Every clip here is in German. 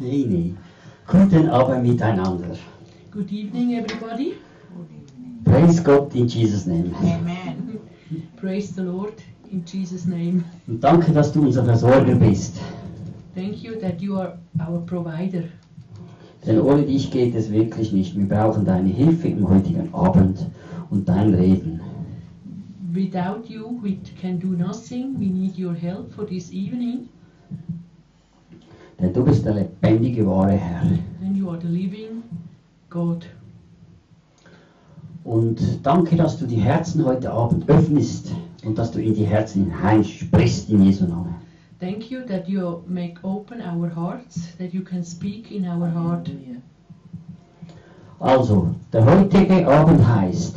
Nee, nee. Guten Abend miteinander. Good evening, everybody. Praise God in Jesus' name. Amen. Praise the Lord in Jesus' name. Und danke, dass du unser Versorger bist. Thank you that you are our provider. Denn ohne dich geht es wirklich nicht. Wir brauchen deine Hilfe im heutigen Abend und dein Reden. Without you, we can do nothing. We need your help for this evening. Denn du bist der lebendige, wahre Herr. And you are the living God. Und danke, dass du die Herzen heute Abend öffnest und dass du in die Herzen hineinsprichst in Jesu Namen. Thank you that you make open our hearts, that you can speak in our heart. Also, der heutige Abend heißt,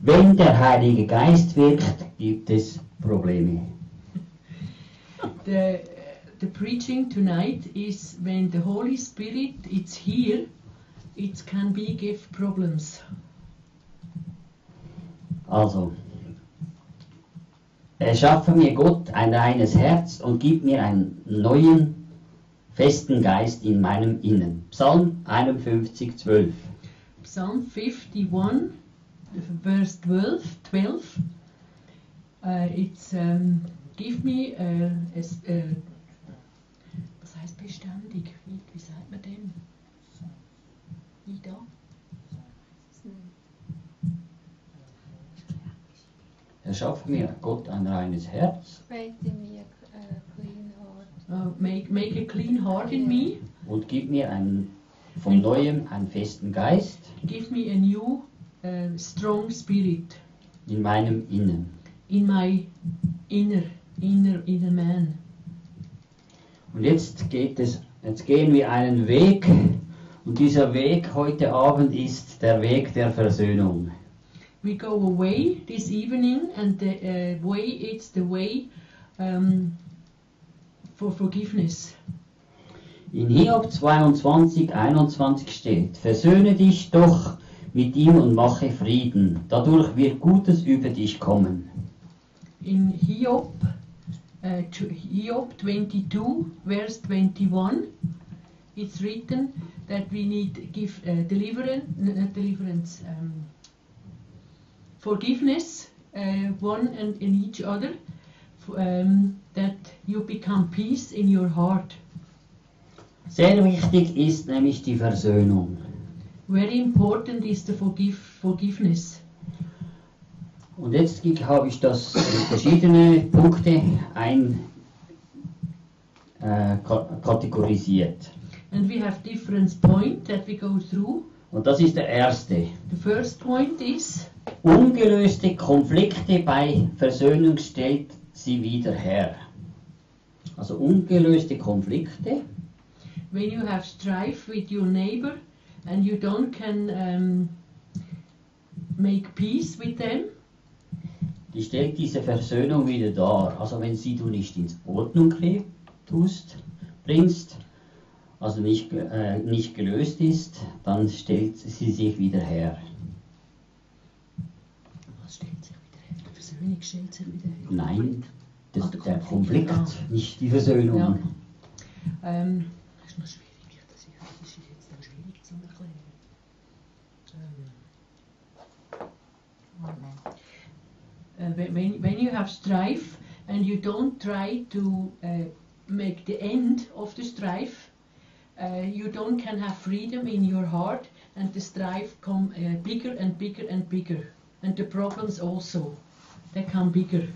wenn der Heilige Geist wirkt, gibt es Probleme. The, the preaching tonight is when the Holy Spirit is here, it can be give problems. Also, erschaffe mir Gott ein reines Herz und gib mir einen neuen, festen Geist in meinem Innen. Psalm 51, 12. Psalm 51, verse 12. 12 uh, it's um, give me a, a, a, was heißt beständig? Wie, wie sagt man dem? Ida? Erschaffe mir Gott ein reines Herz uh, heart. Uh, make, make a clean heart in me. und gib mir einen, von neuem einen festen Geist Give me a new, uh, strong spirit in meinem Innen. in my inner, inner, inner man. Und jetzt geht es, jetzt gehen wir einen Weg und dieser Weg heute Abend ist der Weg der Versöhnung. We go away this evening, and the uh, way it's the way um, for forgiveness. In Hiob 22, 21 steht, versöhne dich doch mit ihm und mache Frieden, dadurch wird Gutes über dich kommen. In Hiob, uh, Hiob 22, verse 21, it's written that we need give uh, deliverance, deliverance, um, forgiveness uh, one and in each other, um, that you become peace in your heart. Sehr wichtig ist nämlich die Versöhnung. Very important is the forgive, forgiveness. Und jetzt habe ich das in verschiedene Punkte ein, äh, ka- kategorisiert. And we have different points that we go through. Und das ist der erste. The first point is Ungelöste Konflikte bei Versöhnung stellt sie wieder her. Also ungelöste Konflikte when you have strife with your neighbor and you don't can um, make peace with them, die stellt diese Versöhnung wieder dar. Also wenn sie du nicht ins Ordnung tust, bringst, also nicht, äh, nicht gelöst ist, dann stellt sie sich wieder her. was stellt sich wieder her? Die Versöhnung stellt sich wieder her. Nein, das Ah, der der Konflikt, Konflikt, ja. nicht die Versöhnung. Ja. Ähm, das ist noch schwierig. Das ist, jetzt noch schwierig zu erklären. When- when, when you have strife and you don't try to uh, make the end of the strife, uh, you don't can have freedom in your heart and the strife come uh, bigger and bigger and bigger and the problems also they come bigger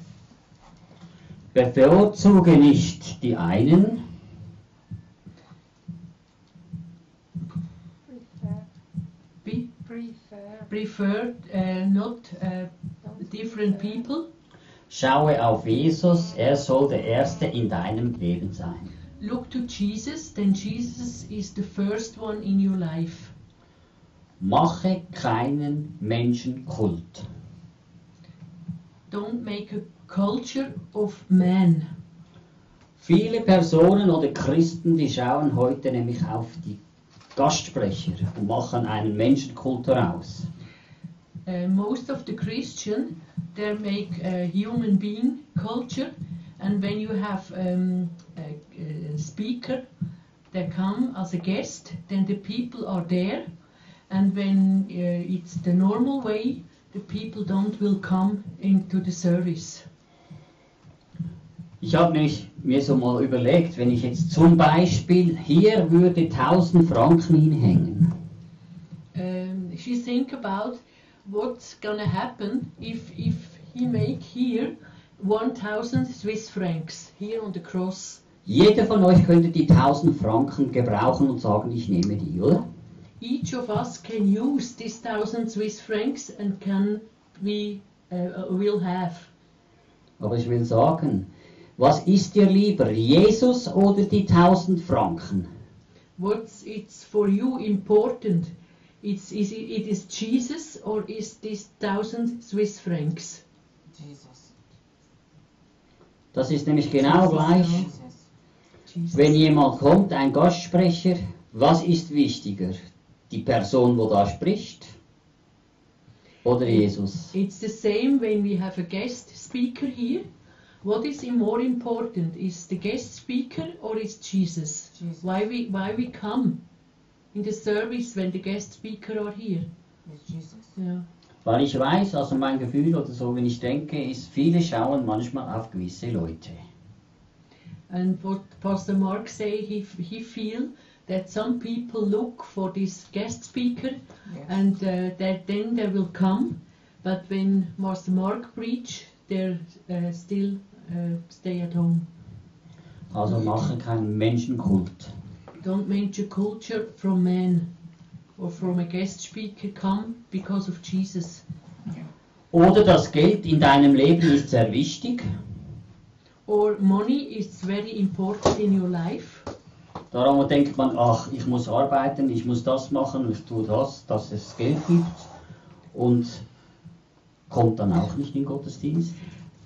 Bevorzuge nicht die einen, Prefer. Prefer. prefer uh, not uh, different people schaue auf Jesus, er soll der Erste in deinem Leben sein. Look to jesus then jesus is the first one in your life Mache keinen Menschenkult. don't make a culture of man Viele Personen oder Christen, die schauen heute nämlich auf die Gastsprecher und machen einen Menschenkult daraus. Uh, most of the Christian they make a human being culture, and when you have um, a, a speaker that come as a guest, then the people are there, and when uh, it's the normal way, the people don't will come into the service. Ich habe mich mir so mal überlegt, wenn ich jetzt zum Beispiel hier würde 1000 Franken hinhängen, Um, you think about what's gonna happen if if he make here 1,000 Swiss francs here on the cross. jeder von euch könnte die 1000 Franken gebrauchen und sagen, ich nehme die, oder? Each of us can use this thousand Swiss francs and can we uh, uh, will have. Aber ich will sagen, was ist dir lieber, Jesus oder die 1000 Franken? What's it's for you important? It's is it, it is Jesus or is this thousand Swiss francs? Jesus. Das ist nämlich genau gleich, wenn jemand kommt, ein Gastsprecher, was ist wichtiger? Die Person, wo da spricht? Oder Jesus? It's the same when we have a guest speaker here. What is more important? Is the guest speaker or is Jesus? Jesus. Why we why we come in the service when the guest speaker are here? It's Jesus. Yeah. Weil ich weiß, also mein Gefühl oder so, wenn ich denke, ist, viele schauen manchmal auf gewisse Leute. And what Pastor Mark say, he he feel that some people look for this guest speaker Yes. and uh, that then they will come, but when Pastor Mark preach, they uh, still uh, stay at home. Also machen keinen Menschenkult. Don't mention culture from man or from a guest speaker come because of Jesus. Oder das Geld in deinem Leben ist sehr wichtig. Or money is very important in your life. Darum denkt man, ach, ich muss arbeiten, ich muss das machen, ich tue das, dass es Geld gibt. Und kommt dann auch nicht in den Gottesdienst.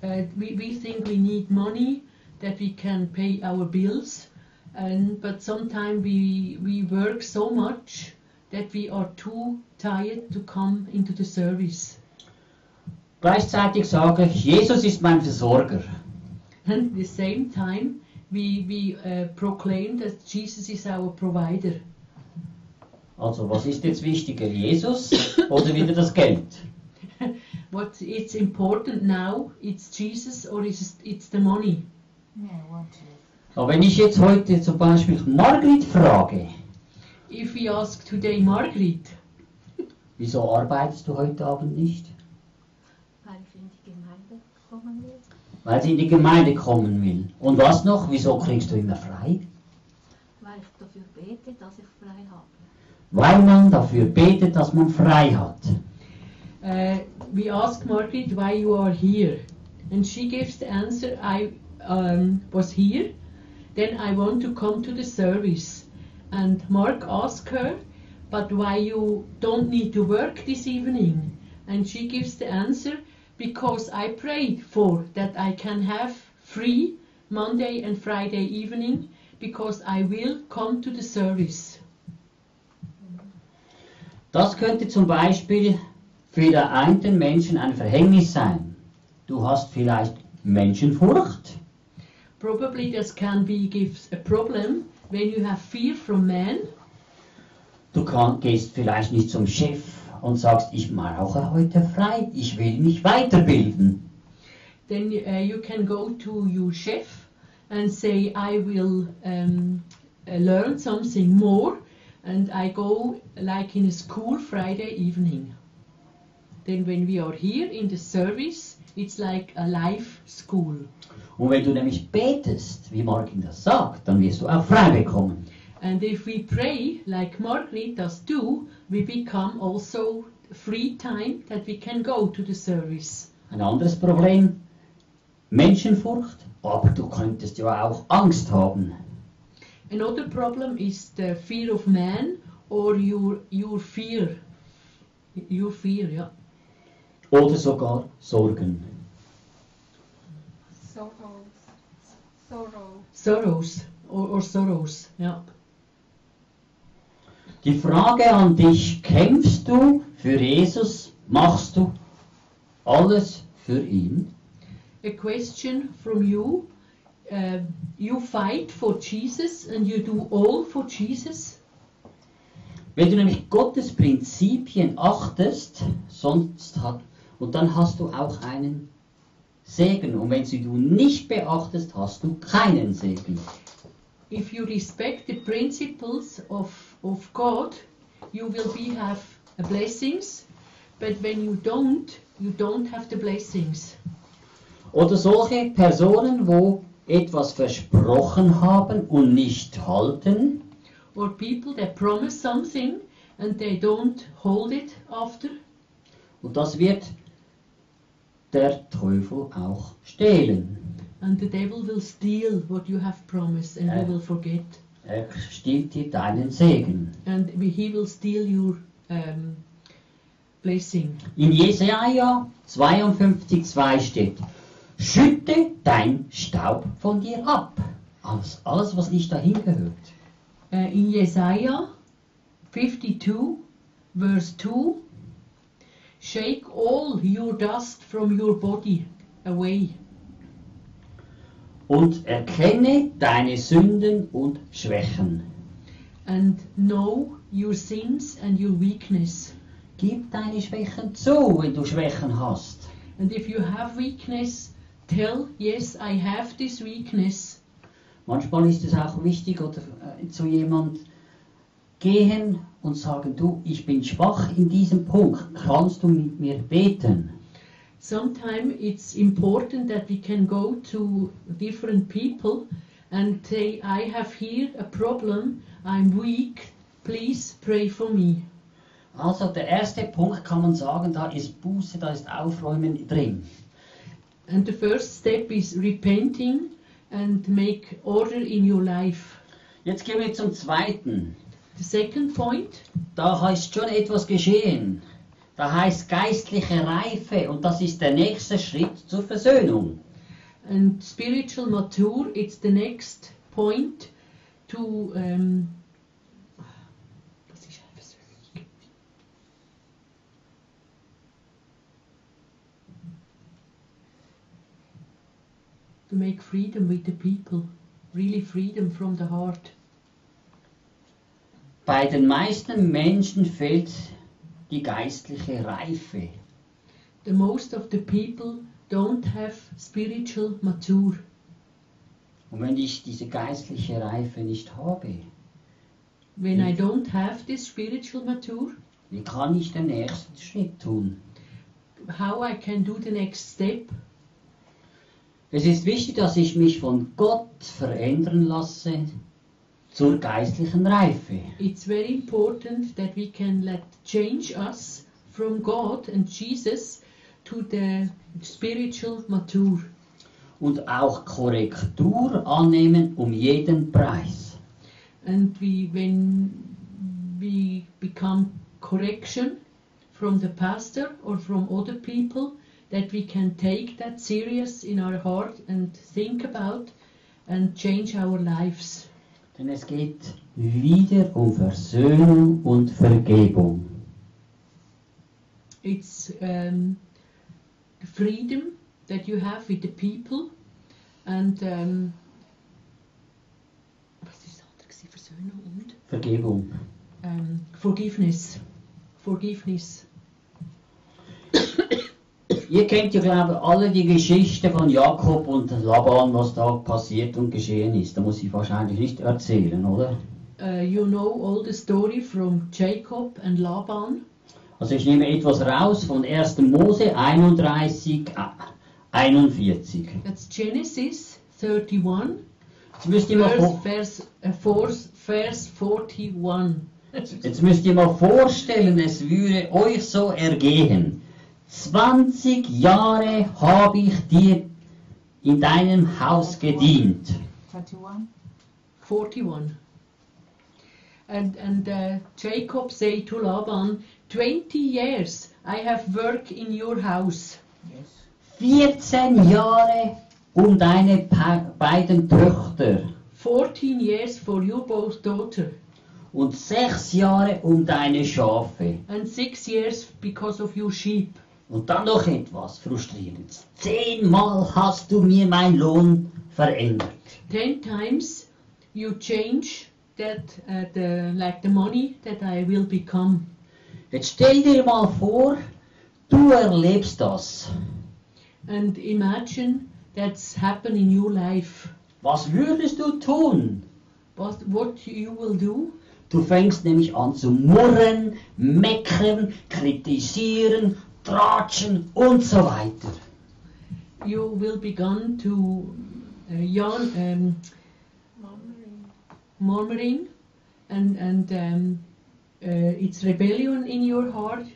Uh, we, we think we need money that we can pay our bills, and but sometimes we we work so much that we are too tired to come into the service. Gleichzeitig sage ich, Jesus ist mein Versorger. And at the same time, we we uh, proclaim that Jesus is our provider. Also was ist jetzt wichtiger, Jesus oder wieder das Geld? What it's important now, it's Jesus or it's it's the money. Yeah, one Jesus. Aber wenn ich jetzt heute zum Beispiel Margrit frage, If we ask today Margaret, wieso arbeitest du heute Abend nicht? weil ich in die Gemeinde kommen will. Weil sie in die Gemeinde kommen will. Und was noch? Wieso kriegst du immer frei? Weil ich dafür bete, dass ich frei habe. Weil man dafür betet, dass man frei hat. uh, we ask Margaret why you are here, and she gives the answer: I um, was here, then I want to come to the service. And Mark asked her, but why you don't need to work this evening? And she gives the answer: because I prayed for that I can have free Monday and Friday evening because I will come to the service. Das könnte zum Beispiel für den einen Menschen ein Verhängnis sein. Du hast vielleicht Menschenfurcht. Probably this can be gives a problem when you have fear from man. Du gehst vielleicht nicht zum Chef und sagst, ich brauche heute frei, ich will mich weiterbilden. Then uh, you can go to your chef and say, I will um, uh, learn something more, and I go like in a school Friday evening. Then when we are here in the service, it's like a life school. Und wenn du nämlich betest, wie Martin das sagt, dann wirst du auch frei bekommen. And if we pray like Margaret does do, we become also free time that we can go to the service. Ein anderes Problem, Menschenfurcht, aber du könntest ja auch Angst haben. Another problem is the fear of man or your your fear. Your fear, yeah. Oder sogar Sorgen. Sorrows. Sorrow. Sorrows or, or sorrows, yeah. Die Frage an dich, kämpfst du für Jesus? Machst du alles für ihn? A question from you. Uh, you fight for Jesus and you do all for Jesus. Wenn du nämlich Gottes Prinzipien achtest, sonst hat, und dann hast du auch einen Segen. Und wenn sie du nicht beachtest, hast du keinen Segen. If you respect the principles of, of God, you will be have blessings. But when you don't, you don't have the blessings. Oder solche Personen, wo etwas versprochen haben und nicht halten, Or people that promise something and they don't hold it after. und das wird der Teufel auch stehlen. And the devil will steal what you have promised and Yeah. you will forget. Er stiehlt dir deinen Segen. And he will steal your um, blessing. In Jesaja 52,2 steht: Schütte dein Staub von dir ab. Alles, alles was nicht dahin gehört. Uh, in Jesaja 52, verse 2, shake all your dust from your body away Und erkenne deine Sünden und Schwächen. and know your sins and your weakness. Gib deine Schwächen zu, wenn du Schwächen hast. And if you have weakness, tell, yes, I have this weakness. Manchmal ist es auch wichtig, oder äh, zu jemand gehen und sagen, du, ich bin schwach in diesem Punkt, kannst du mit mir beten? Sometimes it's important that we can go to different people and say, I have here a problem, I'm weak, please pray for me. Also der erste Punkt kann man sagen, da ist Buße, da ist Aufräumen drin. And the first step is repenting and make order in your life. Jetzt gehen wir zum zweiten. The second point, Da ist schon etwas geschehen. Da heißt geistliche Reife und das ist der nächste Schritt zur Versöhnung. and spiritual mature, it's the next point to. Um, to make freedom with the people, really freedom from the heart. Bei den meisten Menschen fehlt die geistliche Reife. The most of the people don't have spiritual mature. Und wenn ich diese geistliche Reife nicht habe, When I don't have this spiritual mature, wie kann ich den nächsten Schritt tun? how I can do the next step? Es ist wichtig, dass ich mich von Gott verändern lasse zur geistlichen Reife. It's very important that we can let change us from God and Jesus to the spiritual mature Und auch Korrektur annehmen um jeden Preis. and we when we become correction from the pastor or from other people that we can take that serious in our heart and think about and change our lives Denn es geht wieder um Versöhnung und Vergebung. it's um, the freedom that you have with the people and um, was ist das andere? Versöhnung und Vergebung. um, forgiveness forgiveness Ihr kennt ja, glaube ich, alle die Geschichte von Jakob und Laban, was da passiert und geschehen ist. Da muss ich wahrscheinlich nicht erzählen, oder? uh, you know all the story from Jacob and Laban Also ich nehme etwas raus von 1. Mose 31, äh, 41. that's Genesis 31 Jetzt müsst ihr mal, uh, verse, verse 41 jetzt müsst ihr mal vorstellen, es würde euch so ergehen. 20 Jahre habe ich dir in deinem Haus gedient. 31. 41 and and uh, Jacob said to Laban 20 years I have work in your house Yes. 14 Jahre um deine beiden Töchter. 14 years for your both daughter und sechs Jahre um deine Schafe. and six years because of your sheep. Und dann noch etwas Frustrierendes. Zehnmal hast du mir mein Lohn verändert. Ten times you change that uh, the like the money that I will become. Jetzt stell dir mal vor, du erlebst das. And imagine that's happen in your life. Was würdest du tun? What what you will do? Du fängst nämlich an zu murren, meckern, kritisieren, tratschen und so weiter. You will begin to uh, yawn, um, murmuring, and and um, uh, it's rebellion in your heart,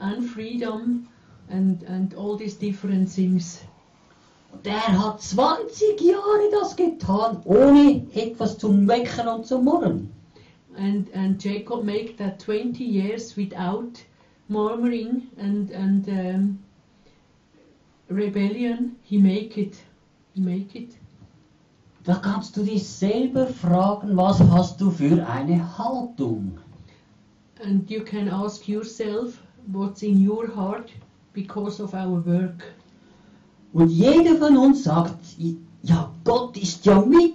unfreedom, and and all these different things. Und der hat 20 Jahre das getan, ohne etwas zu meckern und zu murren. And and Jacob make that 20 years without murmuring and and um, rebellion. He make it. He make it. Da kannst du dich selber fragen, was hast du für eine Haltung? And you can ask yourself what's in your heart because of our work. Und jeder von uns sagt, ja, Gott ist ja mit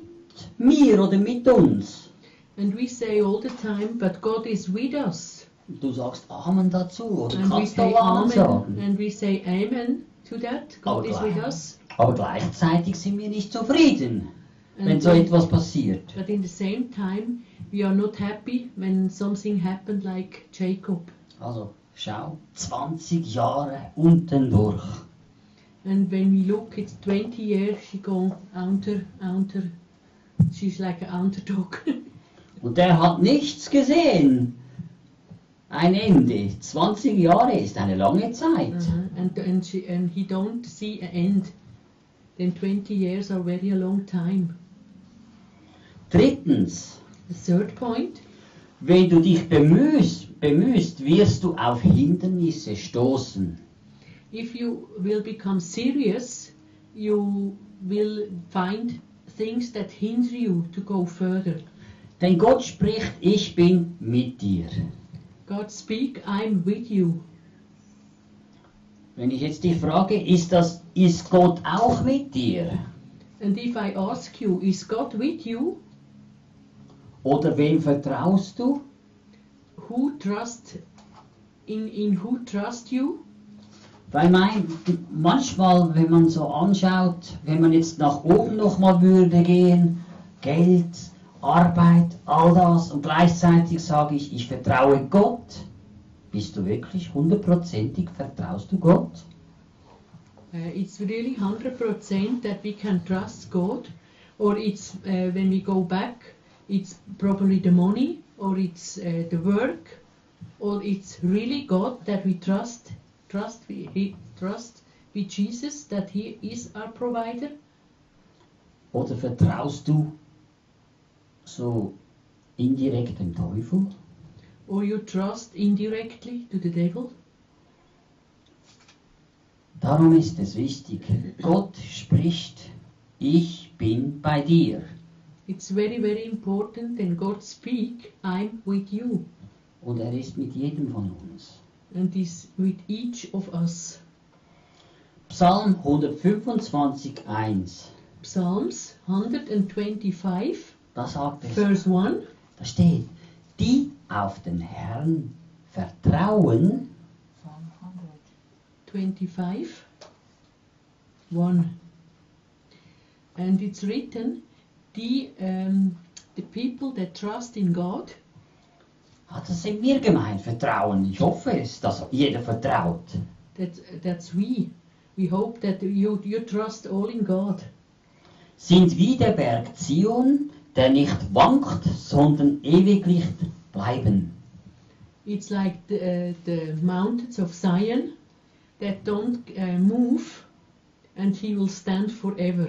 mir oder mit uns. And we say all the time, but God is with us. Du sagst Amen dazu oder And kannst du Amen sagen. And we say Amen to that. God Aber is with us. Aber gleichzeitig sind wir nicht zufrieden, wenn And so we- etwas passiert. But in the same time, we are not happy when something happened like Jacob. Also, schau, 20 Jahre unten durch. And when we look, it's 20 years she go under, under. She's like an underdog. Und der hat nichts gesehen. Ein Ende. 20 Jahre ist eine lange Zeit. Uh-huh. And and she and he don't see an end. Then 20 years are very a long time. Drittens, The third point, wenn du dich bemühst, bemühst, wirst du auf Hindernisse stoßen. if you will become serious, you will find things that hinder you to go further. Denn Gott spricht, ich bin mit dir. God speak, I'm with you. Wenn ich jetzt dich frage, ist, das, ist Gott auch mit dir? And if I ask you, is God with you? Oder wem vertraust du? Who trust in in who trust you? Weil mein, manchmal, wenn man so anschaut, wenn man jetzt nach oben nochmal würde gehen, Geld, Arbeit, all das und gleichzeitig sage ich, ich vertraue Gott. Bist du wirklich hundertprozentig, vertraust du Gott? Uh, it's really 100% that we can trust God, or it's uh, when we go back, it's probably the money, or it's uh, the work, or it's really God that we trust, trust we, trust with Jesus that He is our provider, Oder vertraust du so indirekt dem Teufel? or you trust indirectly to the devil. Darum ist es wichtig, Gott spricht, ich bin bei dir. It's very very important. When God speak, I'm with you, Und er ist mit jedem von uns. and is with each of us. Psalm 125, 1. Psalms 125. Da sagt es, Verse 1 da steht, die auf den Herrn vertrauen, Psalm 100. 25 1 and it's written the um, the people that trust in God. Hat das in mir gemeint, vertrauen. Ich hoffe es, dass jeder vertraut. that that's we. We hope that you you trust all in God. Sind wie der Berg Zion, der nicht wankt, sondern ewiglich bleiben. it's like the, the mountains of Zion that don't uh, move and he will stand forever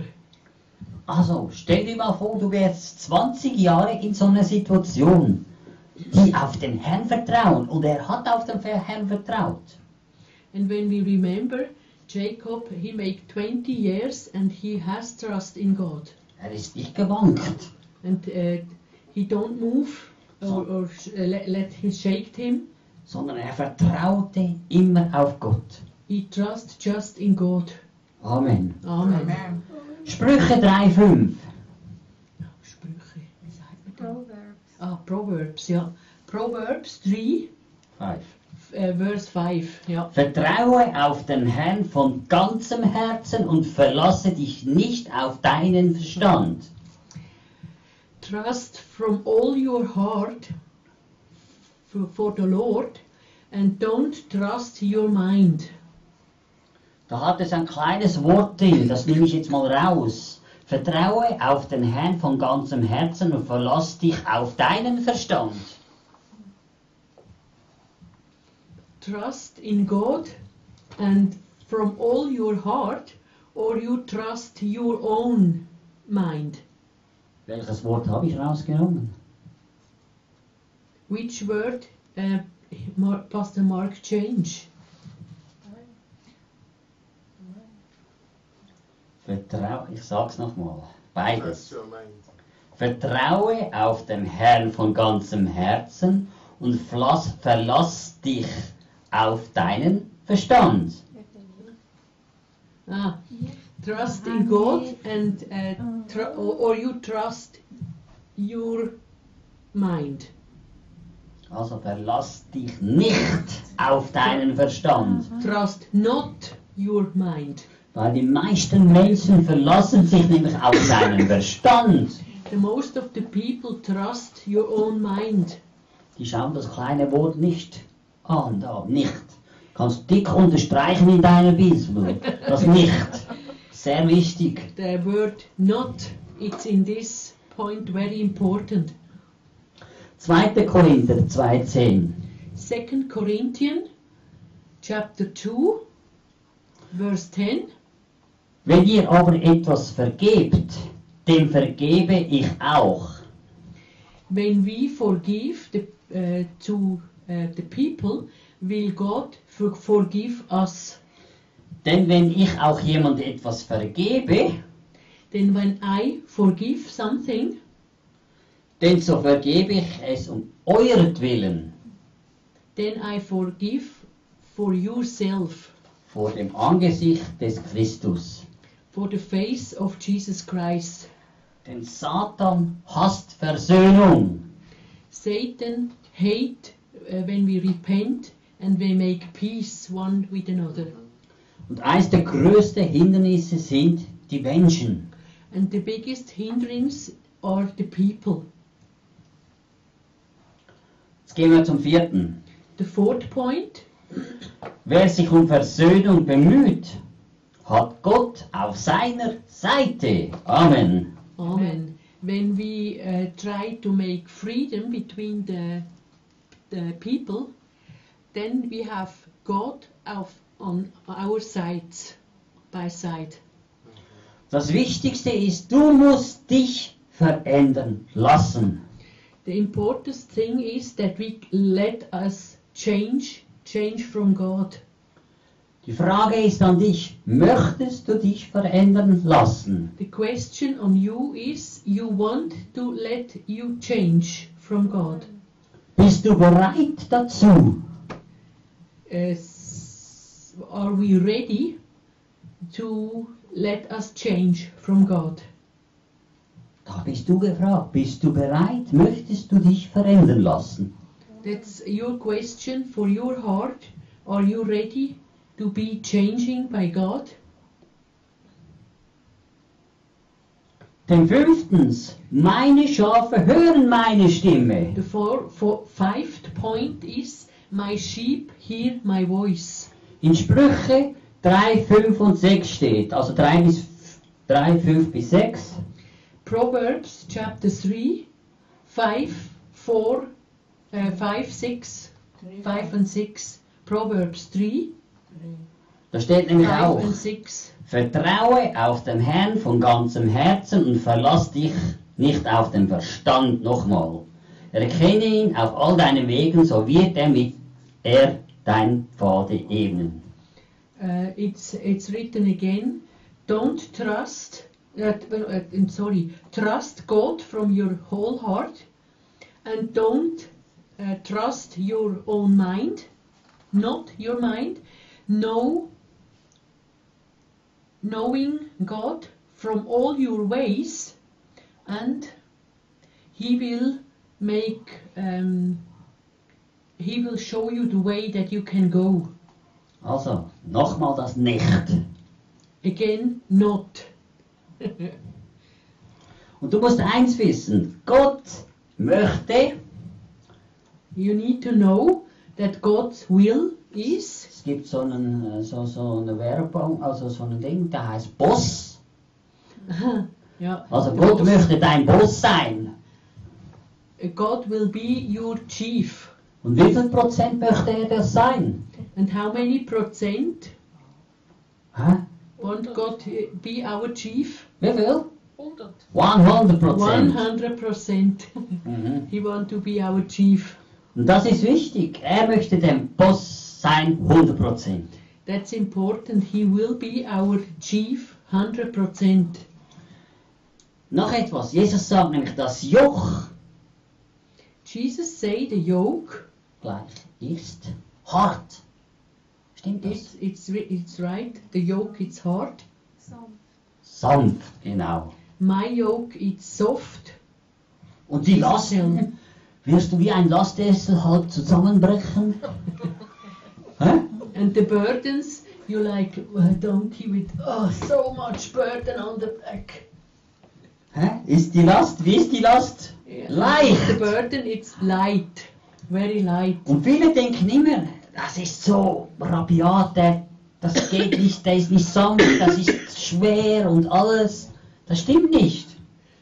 Also, stell dir mal vor, du wärst 20 Jahre in so einer Situation, die auf den Herrn vertrauen und er hat auf den Herrn vertraut. And when we remember Jacob, he made 20 years and he has trust in God. Er ist nicht gewankt. And uh, he don't move or, or uh, let, let him shake him. sondern er vertraute immer auf Gott. He trust just in God. Amen. Amen. Amen. Sprüche 3,5. Sprüche, wie sagt man das? Proverbs. Ah, Proverbs, ja. Proverbs 3, f- äh, Vers 5, ja. Vertraue auf den Herrn von ganzem Herzen und verlasse dich nicht auf deinen Verstand. Trust from all your heart for, for the Lord and don't trust your mind. Da hat es ein kleines Wort drin, das nehme ich jetzt mal raus. Vertraue auf den Herrn von ganzem Herzen und verlass dich auf deinen Verstand. Trust in God and from all your heart or you trust your own mind. Welches Wort habe ich rausgenommen? Which word uh, Mar- Pastor Mark change? Vertraue, ich sag's nochmal. Beides. Vertraue auf den Herrn von ganzem Herzen und verlass, verlass dich auf deinen Verstand. Ah, trust in God and uh, tr- or, or you trust your mind. Also verlass dich nicht auf deinen Verstand. Trust not your mind. Weil die meisten Menschen verlassen sich nämlich auf seinen Verstand. The most of the people trust your own mind. Die schauen das kleine Wort nicht an, da, nicht. Kannst dick unterstreichen in deiner Bibel. Das nicht. Sehr wichtig. The word not, it's in this point very important. 2. Korinther 2,10. Second Corinthians chapter 2 verse 10 Wenn ihr aber etwas vergebt, dem vergebe ich auch. when we forgive the, uh, to uh, the people will God for- forgive us Denn wenn ich auch jemand etwas vergebe, then when I forgive something denn so vergebe ich es um euretwillen, then I forgive for yourself vor dem Angesicht des Christus. for the face of Jesus Christ Denn Satan hasst Versöhnung. Satan hate uh, when we repent and we make peace one with another Und eines der größten Hindernisse sind die Menschen. and the biggest hindrance are the people Jetzt gehen wir zum vierten. the fourth point Wer sich um Versöhnung bemüht, hat Gott auf seiner Seite. Amen. Amen. When we uh, try to make freedom between the, the people, then we have God auf, on our sides, by side. Das Wichtigste ist, du musst dich verändern lassen. The important thing is that we let us change, change from God. Die Frage ist an dich, möchtest du dich verändern lassen? The question on you is you want to let you change from God. Bist du bereit dazu? Uh, s- are we ready to let us change from God? Da bist du gefragt. Bist du bereit? Möchtest du dich verändern lassen? That's your question for your heart. Are you ready to be changing by God? Denn fünftens, meine Schafe hören meine Stimme. The four, four, fifth point is my sheep hear my voice. In Sprüche 3, 5 und 6 steht, also 3, bis, 3 5 bis 6. Proverbs chapter 3, 5, 4, uh, 5, 6, 5 and 6. Proverbs 3, Da steht nämlich 5 auch, and 6. vertraue auf den Herrn von ganzem Herzen und verlass dich nicht auf den Verstand nochmal. Erkenne ihn auf all deinen Wegen, so wird er mit er dein Pfade ebnen. Uh, it's, it's written again, don't trust, uh, uh, I'm sorry, trust God from your whole heart and don't uh, trust your own mind, not your mind. Know, knowing God from all your ways, and He will make. Um, he will show you the way that you can go. Also, nochmal das Nicht. Again, not. Und du musst eins wissen, Gott möchte, You need to know that God's will is. es gibt so, einen, äh, so, so eine Werbung, also so ein Ding, der heißt Boss. yeah. Also Gott möchte dein Boss sein. God will be your chief. Und wie viel Prozent möchte er das sein? And how many percent Hä? want God to be our chief? Wie viel? 100. 100 Prozent. 100 percent. Mhm. he want to be our chief. Und das ist wichtig. Er möchte der Boss sein, 100 Prozent. That's important. He will be our chief 100 percent. Noch etwas. Jesus sagt nämlich, das Joch Jesus say the yoke. Gleich ist hart. Stimmt das? It's it's it's right. The yoke it's hard. Sanft. Sanft, genau. My yoke it's soft. Und die Lasten wirst du wie ein Lastessel halb zusammenbrechen. And the burdens, you like a donkey with oh so much burden on the back. Hä? Ist die Last, wie ist die Last? Yeah. Leicht. The burden it's light, very light. Und viele denken immer, das ist so rabiat, das geht nicht, der ist nicht sanft, das ist schwer und alles. Das stimmt nicht.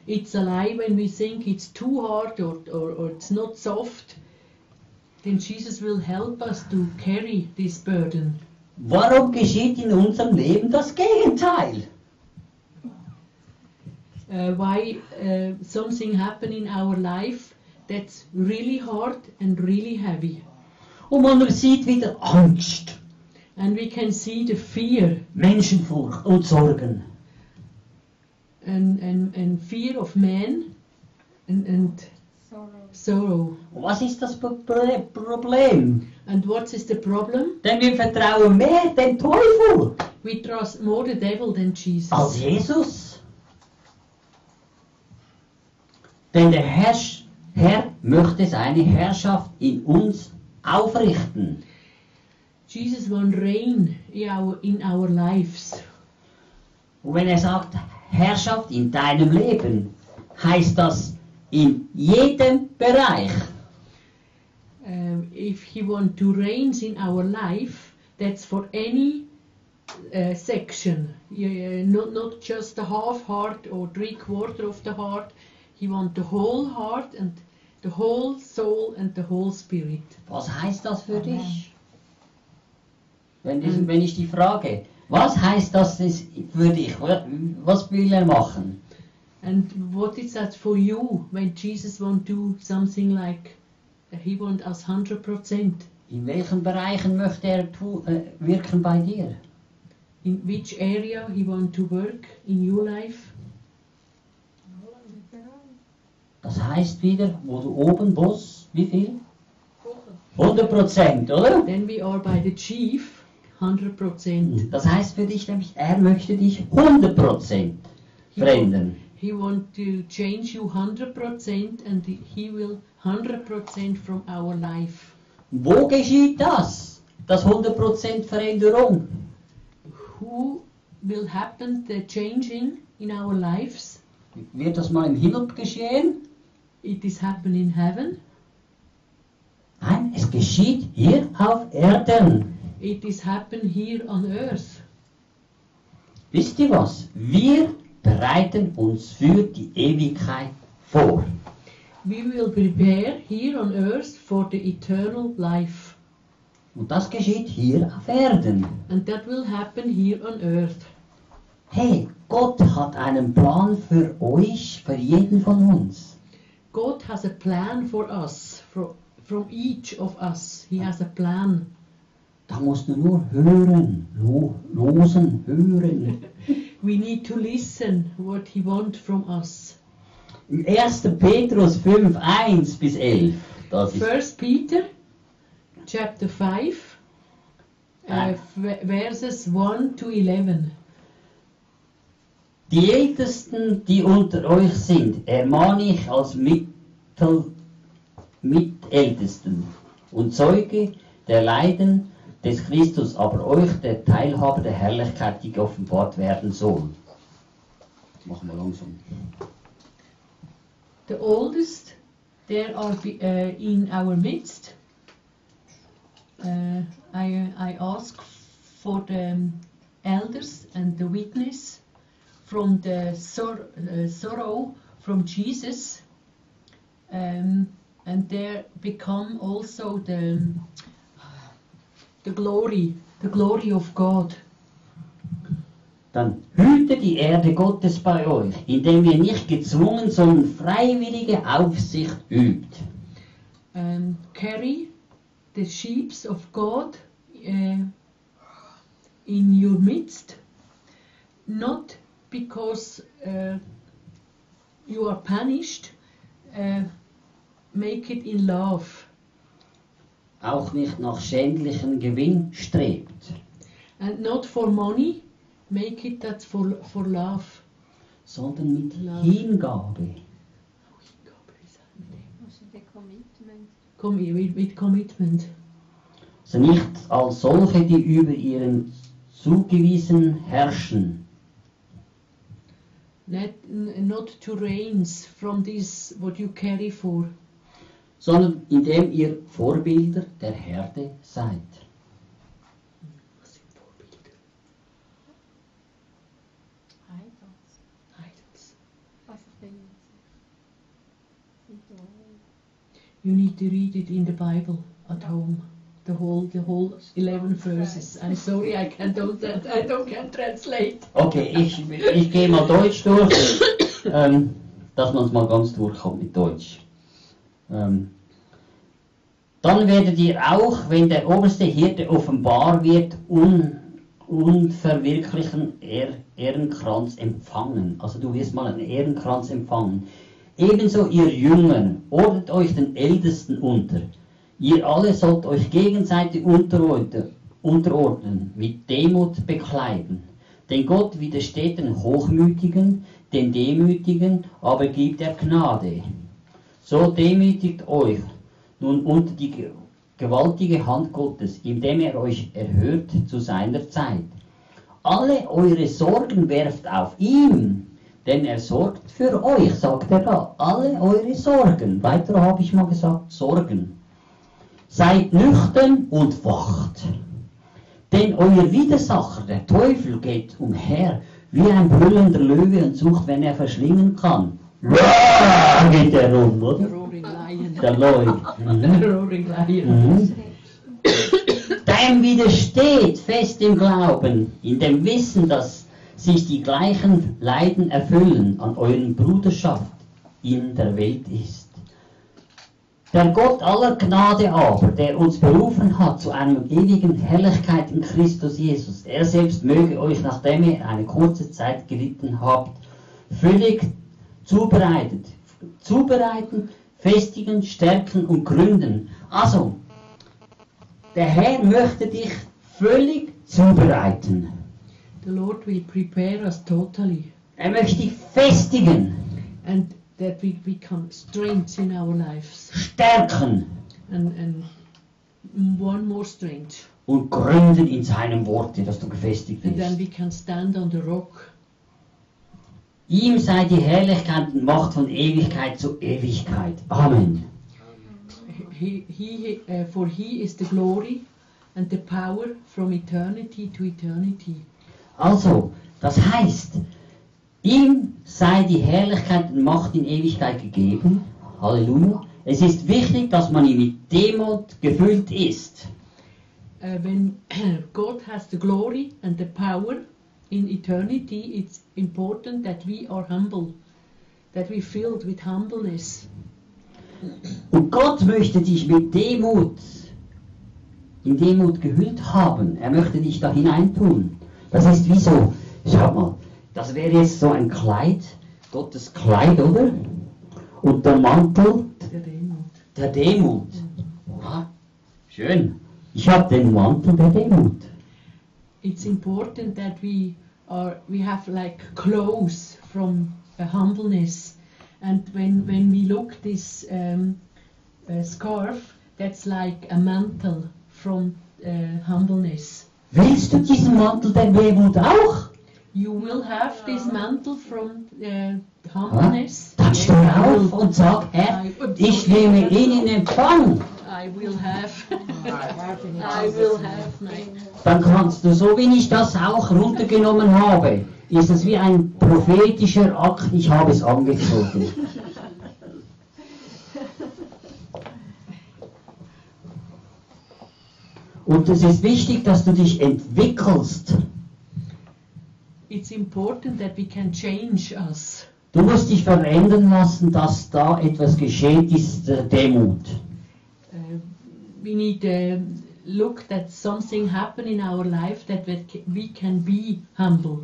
It's a lie when we think it's too hard or, or, or it's not soft. Then Jesus will help us to carry this burden. Warum geschieht in unserem Leben das Gegenteil? Uh, why uh, something happen in our life that's really hard and really heavy, Und man sieht wieder Angst, and we can see the fear Menschenfurcht und Sorgen. and, and, and fear of man and, and Sorrow. sorrow. Was ist das Pro- Pro- Problem? And what is the problem? Denn wir vertrauen mehr dem Teufel We trust more the devil than Jesus. als Jesus. Denn der Herrsch, Herr möchte seine Herrschaft in uns aufrichten. Jesus won't reign in our, in our lives. Und wenn er sagt Herrschaft in deinem Leben, heißt das in jedem Bereich. Um, if he want to reign in our life, that's for any uh, section. Yeah, not, not just the half heart or three quarter of the heart. He want the whole heart and the whole soul and the whole spirit. Was heißt das für Amen. dich? Wenn, ich- wenn ich die frage, was heißt das ist für dich? Was will er machen? And what is that for you when Jesus want do something like uh, he want us hundred percent? In welchen Bereichen möchte er tu, äh, wirken bei dir? In which area he want to work in your life? Das heißt wieder, wo du oben Boss, wie viel? Wochen. 100 Prozent, oder? Then we are by the chief, hundred percent. Das heißt für dich nämlich, er möchte dich 100 Prozent verändern. He want to change you hundred percent, and he will hundred percent from our life. Wo geschieht das? Das 100 Prozent Veränderung. Who will happen the changing in our lives? Wird das mal im Himmel geschehen? It is happen in heaven. Nein, es geschieht hier auf Erden. It is happen here on earth. Wisst ihr was? Wir bereiten uns für die Ewigkeit vor. We will prepare here on earth for the eternal life, Und das geschieht hier auf Erden. and that will happen here on earth. Hey, Gott hat einen Plan für euch, für jeden von uns. God has a plan for us, for, from each of us. He has a plan. Da du nur hören, lo losen, hören. We need to listen what He wants from us. 1. Petrus 5, 1 bis 11. Das ist First Peter, chapter 5, uh, verses 1 to 11. Die Ältesten, die unter euch sind, ermahne ich als Mittel, Mitältesten und Zeuge der Leiden des Christus, aber euch der Teilhaber der Herrlichkeit, die geoffenbart werden soll. Machen wir langsam. The oldest, there are uh, in our midst. Uh, I, I ask for the elders and the witness from the sor- uh, sorrow from Jesus, um, and there become also the the glory, the glory of God. Dann hüte die Erde Gottes bei euch, indem ihr nicht gezwungen, sondern freiwillige Aufsicht übt. um, carry the sheeps of God uh, in your midst, not because uh, you are punished, uh, make it in love, Auch nicht nach schändlichem Gewinn strebt, and not for money, make it that for, for love. sondern mit Love. Hingabe. Also commitment. With commitment. Also nicht als solche, die über ihren zugewiesen herrschen, Not, n- not to reigns from this what you carry for. sondern indem ihr Vorbilder der Herde seid. Idols. Idols. Was ich bin. Idol. You need to read it in the Bible at home. The whole, the whole 11 verses. I'm sorry, I can't do that. I don't can translate. Okay, ich, ich gehe mal Deutsch durch, ähm, dass man es mal ganz durchkommt mit Deutsch. Ähm, dann werdet ihr auch, wenn der oberste Hirte offenbar wird, un, unverwirklichen Ehr, Ehrenkranz empfangen. Also du wirst mal einen Ehrenkranz empfangen. Ebenso ihr Jüngern, ordnet euch den Ältesten unter. Ihr alle sollt euch gegenseitig unterordnen, mit Demut bekleiden. Denn Gott widersteht den Hochmütigen, den Demütigen, aber gibt er Gnade. So demütigt euch nun unter die ge- gewaltige Hand Gottes, indem er euch erhört zu seiner Zeit. Alle eure Sorgen werft auf ihn, denn er sorgt für euch, sagt er da. Alle eure Sorgen. Weiter habe ich mal gesagt, Sorgen. Seid nüchtern und wacht. Denn euer Widersacher, der Teufel, geht umher wie ein brüllender Löwe und sucht, wenn er verschlingen kann. Roar, geht er rum, oder? Der. The Mhm. roaring lion. Dein widersteht fest im Glauben, in dem Wissen, dass sich die gleichen Leiden erfüllen an euren Bruderschaft in der Welt ist. Der Gott aller Gnade aber, der uns berufen hat zu einer ewigen Herrlichkeit in Christus Jesus, er selbst möge euch, nachdem ihr eine kurze Zeit gelitten habt, völlig zubereitet, zubereiten, festigen, stärken und gründen. Also, der Herr möchte dich völlig zubereiten. The Lord will prepare us totally Er möchte dich festigen, and that we become strength in our lives stärken and, and one more strength. und gründen in seinem Worte, dass du gefestigt And then bist. we can stand on the rock. Ihm sei die Herrlichkeit und Macht von Ewigkeit zu Ewigkeit. Amen. He, he, uh, for he is the glory and the power from eternity to eternity. Also, das heißt, ihm sei die Herrlichkeit und Macht in Ewigkeit gegeben. Halleluja. Es ist wichtig, dass man ihm mit Demut gefüllt ist. Uh, when God has the glory and the power in eternity, it's important that we are humble, that we filled with humbleness. Und Gott möchte dich mit Demut, in Demut gehüllt haben. Er möchte dich da hineintun. Das ist wie so, schau mal, das wäre jetzt so ein Kleid, Gottes Kleid, oder? Und der Mantel der Demut. der Demut. Aha, schön. Ich habe den Mantel der Demut. It's important that we are we have like clothes from humbleness, and when when we look this um, uh, scarf, that's like a mantle from uh, humbleness. Willst du diesen Mantel der Demut auch? You will have this mantle from uh, humbleness. Dann steh auf und sag, Herr, ich nehme ihn in Empfang. I will have. I will have my. Dann kannst du, so wie ich das auch runtergenommen habe, ist es wie ein prophetischer Akt, ich habe es angezogen. Und es ist wichtig, dass du dich entwickelst. It's important that we can change us. Du musst dich verändern lassen, dass da etwas geschieht, ist äh, Demut. Uh, we need to look that something happen in our life that we ca- we can be humble.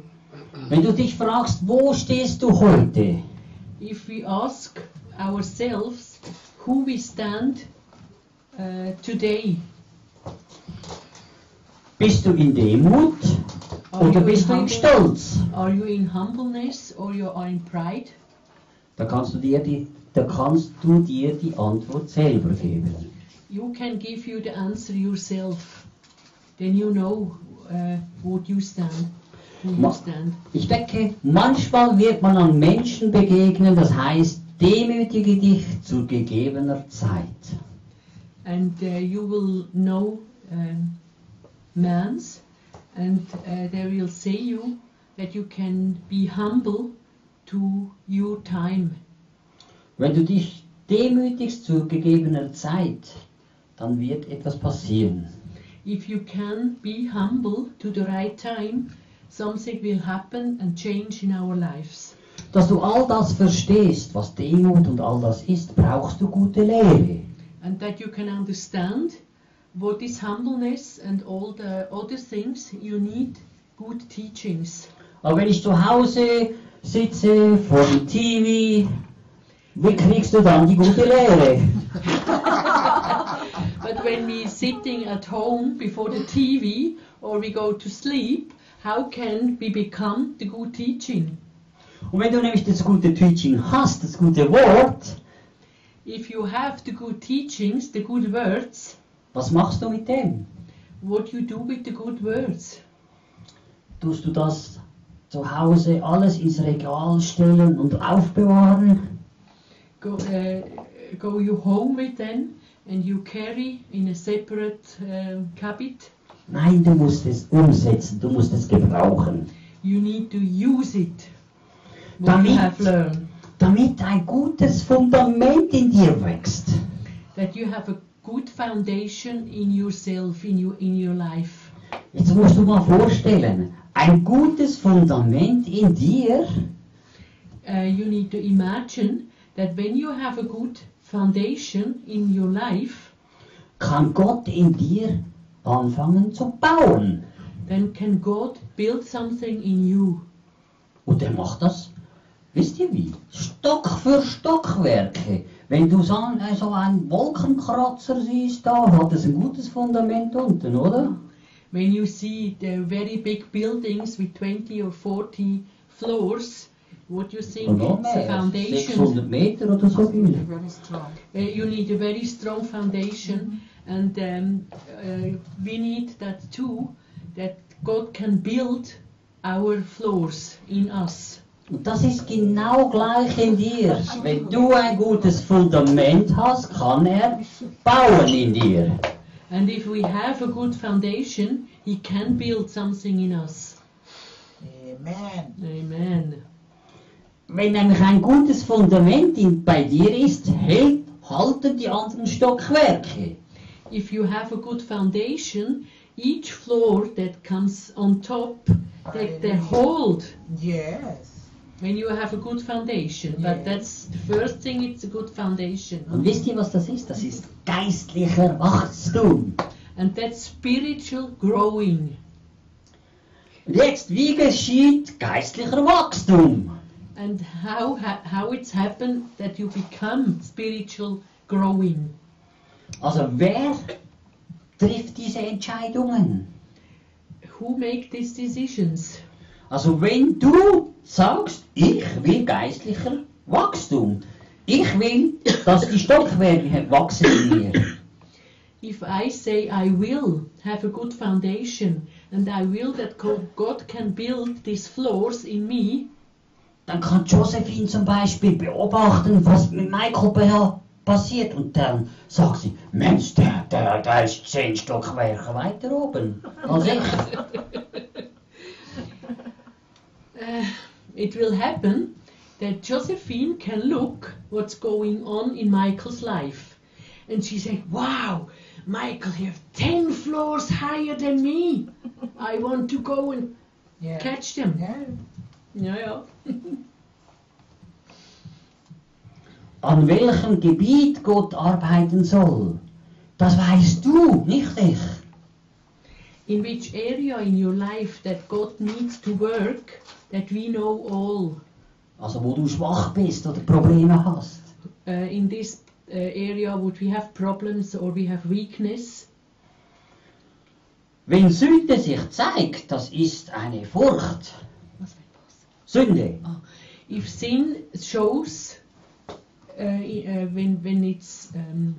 Wenn du dich fragst, wo stehst du heute? If we ask ourselves who we stand uh, today, Bist du in Demut are oder bist in du im humble, Stolz? are you in humbleness or you are in pride? Da kannst du dir die, da kannst du dir die Antwort selber geben. You can give you the answer yourself. Then you know uh, what you Ma- stand. Ich denke, manchmal wird man an Menschen begegnen, das heißt, demütige dich zu gegebener Zeit. and uh, you will know um, mans, and uh, they will say you that you can be humble to your time. Wenn du dich demütigst zu gegebener Zeit, dann wird etwas passieren. If you can be humble to the right time, something will happen and change in our lives. Dass du all das verstehst, was Demut und all das ist, brauchst du gute Lehre. And that you can understand what is humbleness and all the other things, you need good teachings. Aber wenn ich zu Hause sitze, eh, vor dem TV, wie kriegst du dann die gute Lehre? But when we're sitting at home before the TV or we go to sleep, how can we become the good teaching? Und wenn du nämlich das gute Teaching hast, das gute Wort, If you have the good teachings, the good words, was machst du mit dem? what you do with the good words? Tust du das zu Hause alles ins Regal stellen und aufbewahren? Go, uh, go you home with them and you carry in a separate uh, cabinet. Nein, du musst es umsetzen, du musst es gebrauchen. You need to use it. Damit- you have learned. Damit ein gutes Fundament in dir wächst. That you have a good foundation in yourself, in your, in your life. Jetzt musst du mal vorstellen, ein gutes Fundament in dir, uh, you need to imagine that when you have a good foundation in your life, kann Gott in dir anfangen zu bauen. then can God build something in you. Und er macht das, wisst ihr wie? Stock für Stockwerke. Wenn du so, so einen Wolkenkratzer siehst, da hat es ein gutes Fundament unten, oder? When you see the very big buildings with 20 or 40 floors, what you think Und noch it's a foundation. 600 Meter oder so viel. Very strong. Uh, you need a very strong foundation, and um, uh, we need that too. That God can build our floors in us. Das ist genau gleich in dir. Wenn du ein gutes Fundament hast, kann er bauen in dir. And if we have a good foundation, He can build something in us. Amen. Amen. Wenn nämlich ein gutes Fundament in, bei dir ist, hält, halten die anderen Stockwerke. If you have a good foundation, each floor that comes on top, they, they hold Yes. When you have a good foundation. But that's the first thing, it's a good foundation. Und wisst ihr, was das ist? Das ist geistlicher Wachstum. And that's spiritual growing. Und jetzt, wie geschieht geistlicher Wachstum? and how ha- how it's happened that you become spiritual growing. Also wer trifft diese Entscheidungen? Who make these decisions? Also wenn du sagst, ich will geistlicher Wachstum, ich will, dass die Stockwerke wachsen in mir, If I say I will have a good foundation and I will that go- God can build these floors in me, dann kann Josephine zum Beispiel beobachten, was mit Michael pa- passiert und dann sagt sie, Mensch, der, der, der ist zehn Stockwerke weiter oben als ich. uh, it will happen that Josephine can look what's going on in Michael's life. And she say, wow, Michael, you have 10 floors higher than me. I want to go and Yeah. catch them. Yeah. Ja, ja. An welchem Gebiet Gott arbeiten soll, das weißt du, nicht ich. In which area in your life that God needs to work, that we know all. Also wo du schwach bist oder Probleme hast. Uh, in this uh, area would we have problems or we have weakness. Wenn Sünde sich zeigt, das ist eine Furcht. Sünde. If sin shows, uh, uh, when when it's um,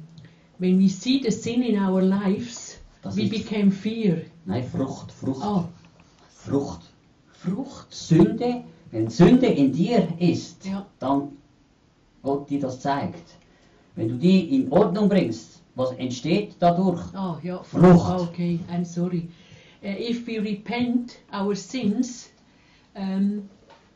when we see the sin in our lives, Das we ist, become fear. Nein, Frucht, Frucht, Oh, Frucht. Frucht, Sünde. Wenn Sünde in dir ist, ja. dann Gott dir das zeigt. Wenn du die in Ordnung bringst, was entsteht dadurch? Oh, yeah. Frucht. Okay, I'm sorry. Uh, if we repent our sins, um,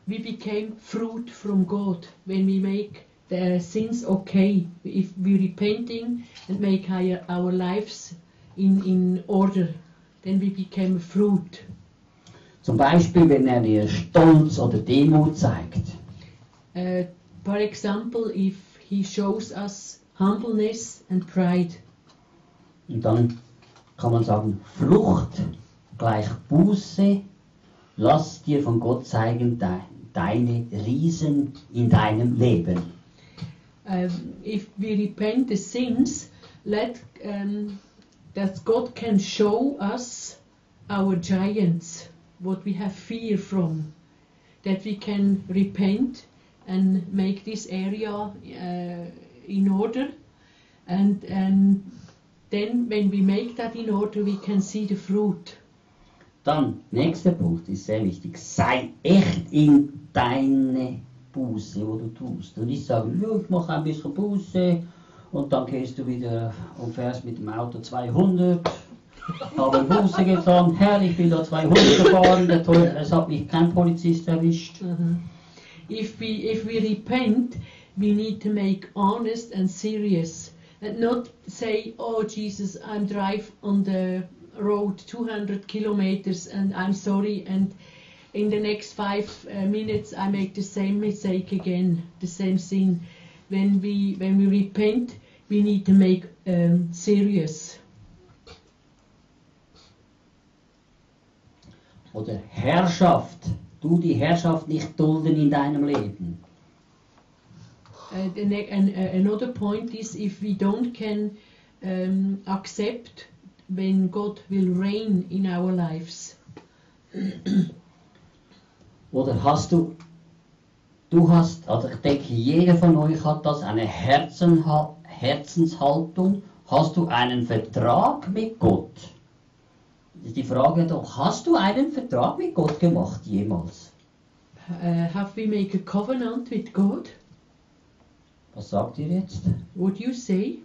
we became fruit from God. When we make the sins okay, if we repenting and make our, our lives in, in order, then we became fruit. Zum Beispiel, wenn er dir Stolz oder Demut zeigt. Uh, for example, if He shows us humbleness and pride. Und dann kann man sagen, Frucht gleich Buße, lass dir von Gott zeigen de deine Riesen in deinem Leben. um, if we repent the sins, let um, that God can show us our giants, what we have fear from, that we can repent and make this area uh, in order, and and then when we make that in order, we can see the fruit. Dann, nächster Punkt ist sehr wichtig, sei echt in deine Buße, wo du tust. Und ich sage, ja, ich mache ein bisschen Buße und dann gehst du wieder und fährst mit dem Auto 200. Habe Buße getan, Herr, ich bin da 200 gefahren, es hat mich kein Polizist erwischt. Uh-huh. If we if we repent, we need to make honest and serious, and not say, "Oh Jesus, I'm drive on the road 200 kilometers and I'm sorry," and in the next five uh, minutes I make the same mistake again, the same sin. When we when we repent, we need to make um, serious. Oder Herrschaft. Du die Herrschaft nicht dulden in deinem Leben. Uh, the ne- and, uh, another point is if we don't can um, accept when God will reign in our lives. Oder hast du, du hast, also ich denke, jeder von euch hat das, eine Herzenha Herzenshaltung. Hast du einen Vertrag mit Gott? Die Frage doch, hast du einen Vertrag mit Gott gemacht jemals? Uh, have we make a covenant with God? Was sagt ihr jetzt? Would you say?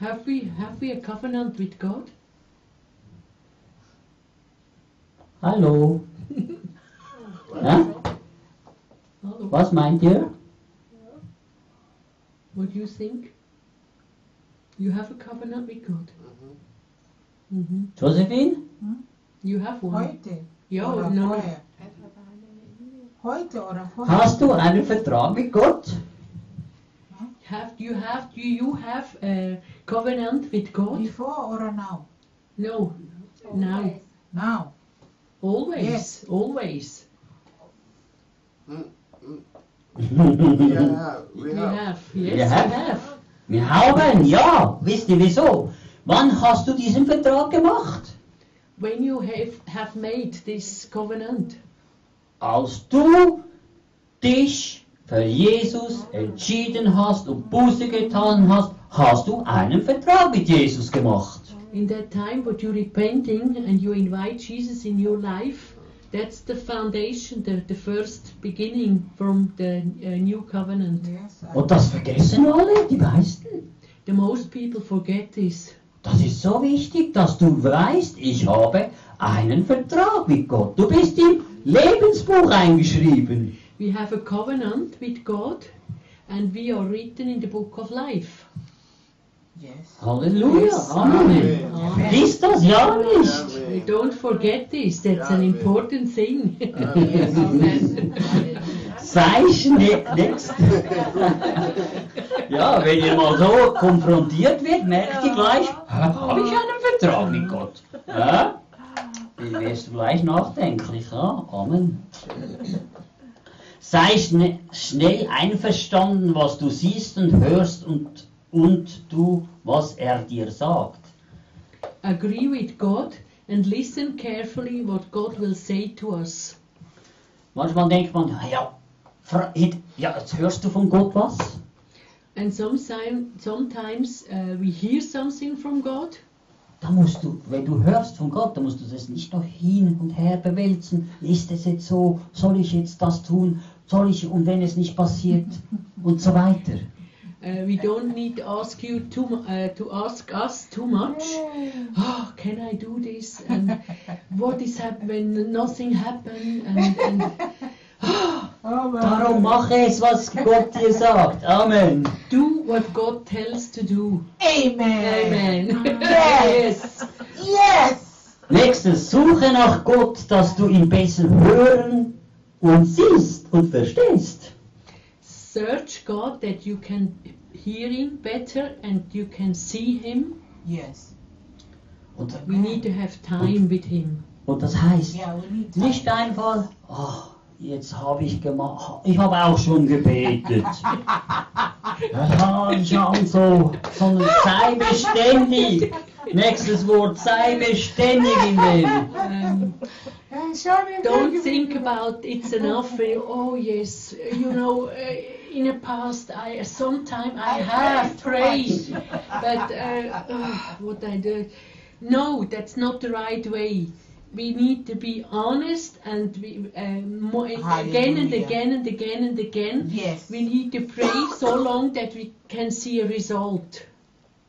Have we have we a covenant with God? Hallo? Hä? Hello. Was meint ihr? What do you think? You have a covenant with God. Mm-hmm. Mm-hmm. hmm Josephine? You have one. Heute Ja, oder no. vorher? Heute oder vorher? Hast du einen Vertrag mit Gott? Have you have do you have a covenant with God? Before or now? No. Now. Now. Always. Yes. Always. Mm. Yeah, we We have. have, yes, We have. we have. Wir haben, ja. Wisst ihr wieso? Wann hast du diesen Vertrag gemacht? When you have, have made this covenant, Als du dich für Jesus entschieden hast und Buße getan hast, hast du einen Vertrag mit Jesus gemacht. in that time what you're repenting and you invite Jesus in your life, that's the foundation, the, the first beginning from the uh, new covenant. Yes, I- Und das vergessen alle, die meisten. The most people forget this. Das ist so wichtig, dass du weißt, ich habe einen Vertrag mit Gott. Du bist im Lebensbuch eingeschrieben. We have a covenant with God and we are written in the book of life. yes. Halleluja. Yes. Amen. Amen. Ist das ja nicht? Don't forget this, that's an important thing. Amen. Sei schnell. Next. ja, wenn ihr mal so konfrontiert wird, merkt ihr gleich, habe ich einen Vertrag mit Gott? Hä? Dann wirst du gleich nachdenklich. Ja? Amen. Sei schne schnell einverstanden, was du siehst und hörst und, und tu, was er dir sagt. Agree with God and listen carefully what God will say to us. Manchmal denkt man, ja, ja, jetzt hörst du von Gott was? And sometimes, sometimes uh, we hear something from God, Da musst du, wenn du hörst von Gott, dann musst du das nicht noch hin und her bewälzen. Ist es jetzt so? Soll ich jetzt das tun? Soll ich, und wenn es nicht passiert? Und so weiter. Uh, we don't need to ask you too, uh, to ask us too much. Oh, can I do this? And what is happening when nothing happened? And, and Oh, well. Darum mache es, was Gott dir sagt. Amen. do what God tells to do. Amen. Amen. Yes. Yes. Nächstes, suche nach Gott, dass du ihn besser hören und siehst und verstehst. Search God that you can hear Him better and you can see Him. Yes. Und, We need to have time with Him. und das heißt, Yeah, we need time. nicht einfach, oh, jetzt habe ich gemacht, ich habe auch schon gebetet. Ja, ich habe so, sondern sei beständig. Nächstes Wort, sei beständig in dem. Um, don't think about it's enough. Oh yes, you know, uh, in the past I sometime I I have prayed prayed, too much. but uh, uh, what I do, no, that's not the right way. We need to be honest and we, uh, mo- again and again and again and again. Yes. We need to pray so long that we can see a result.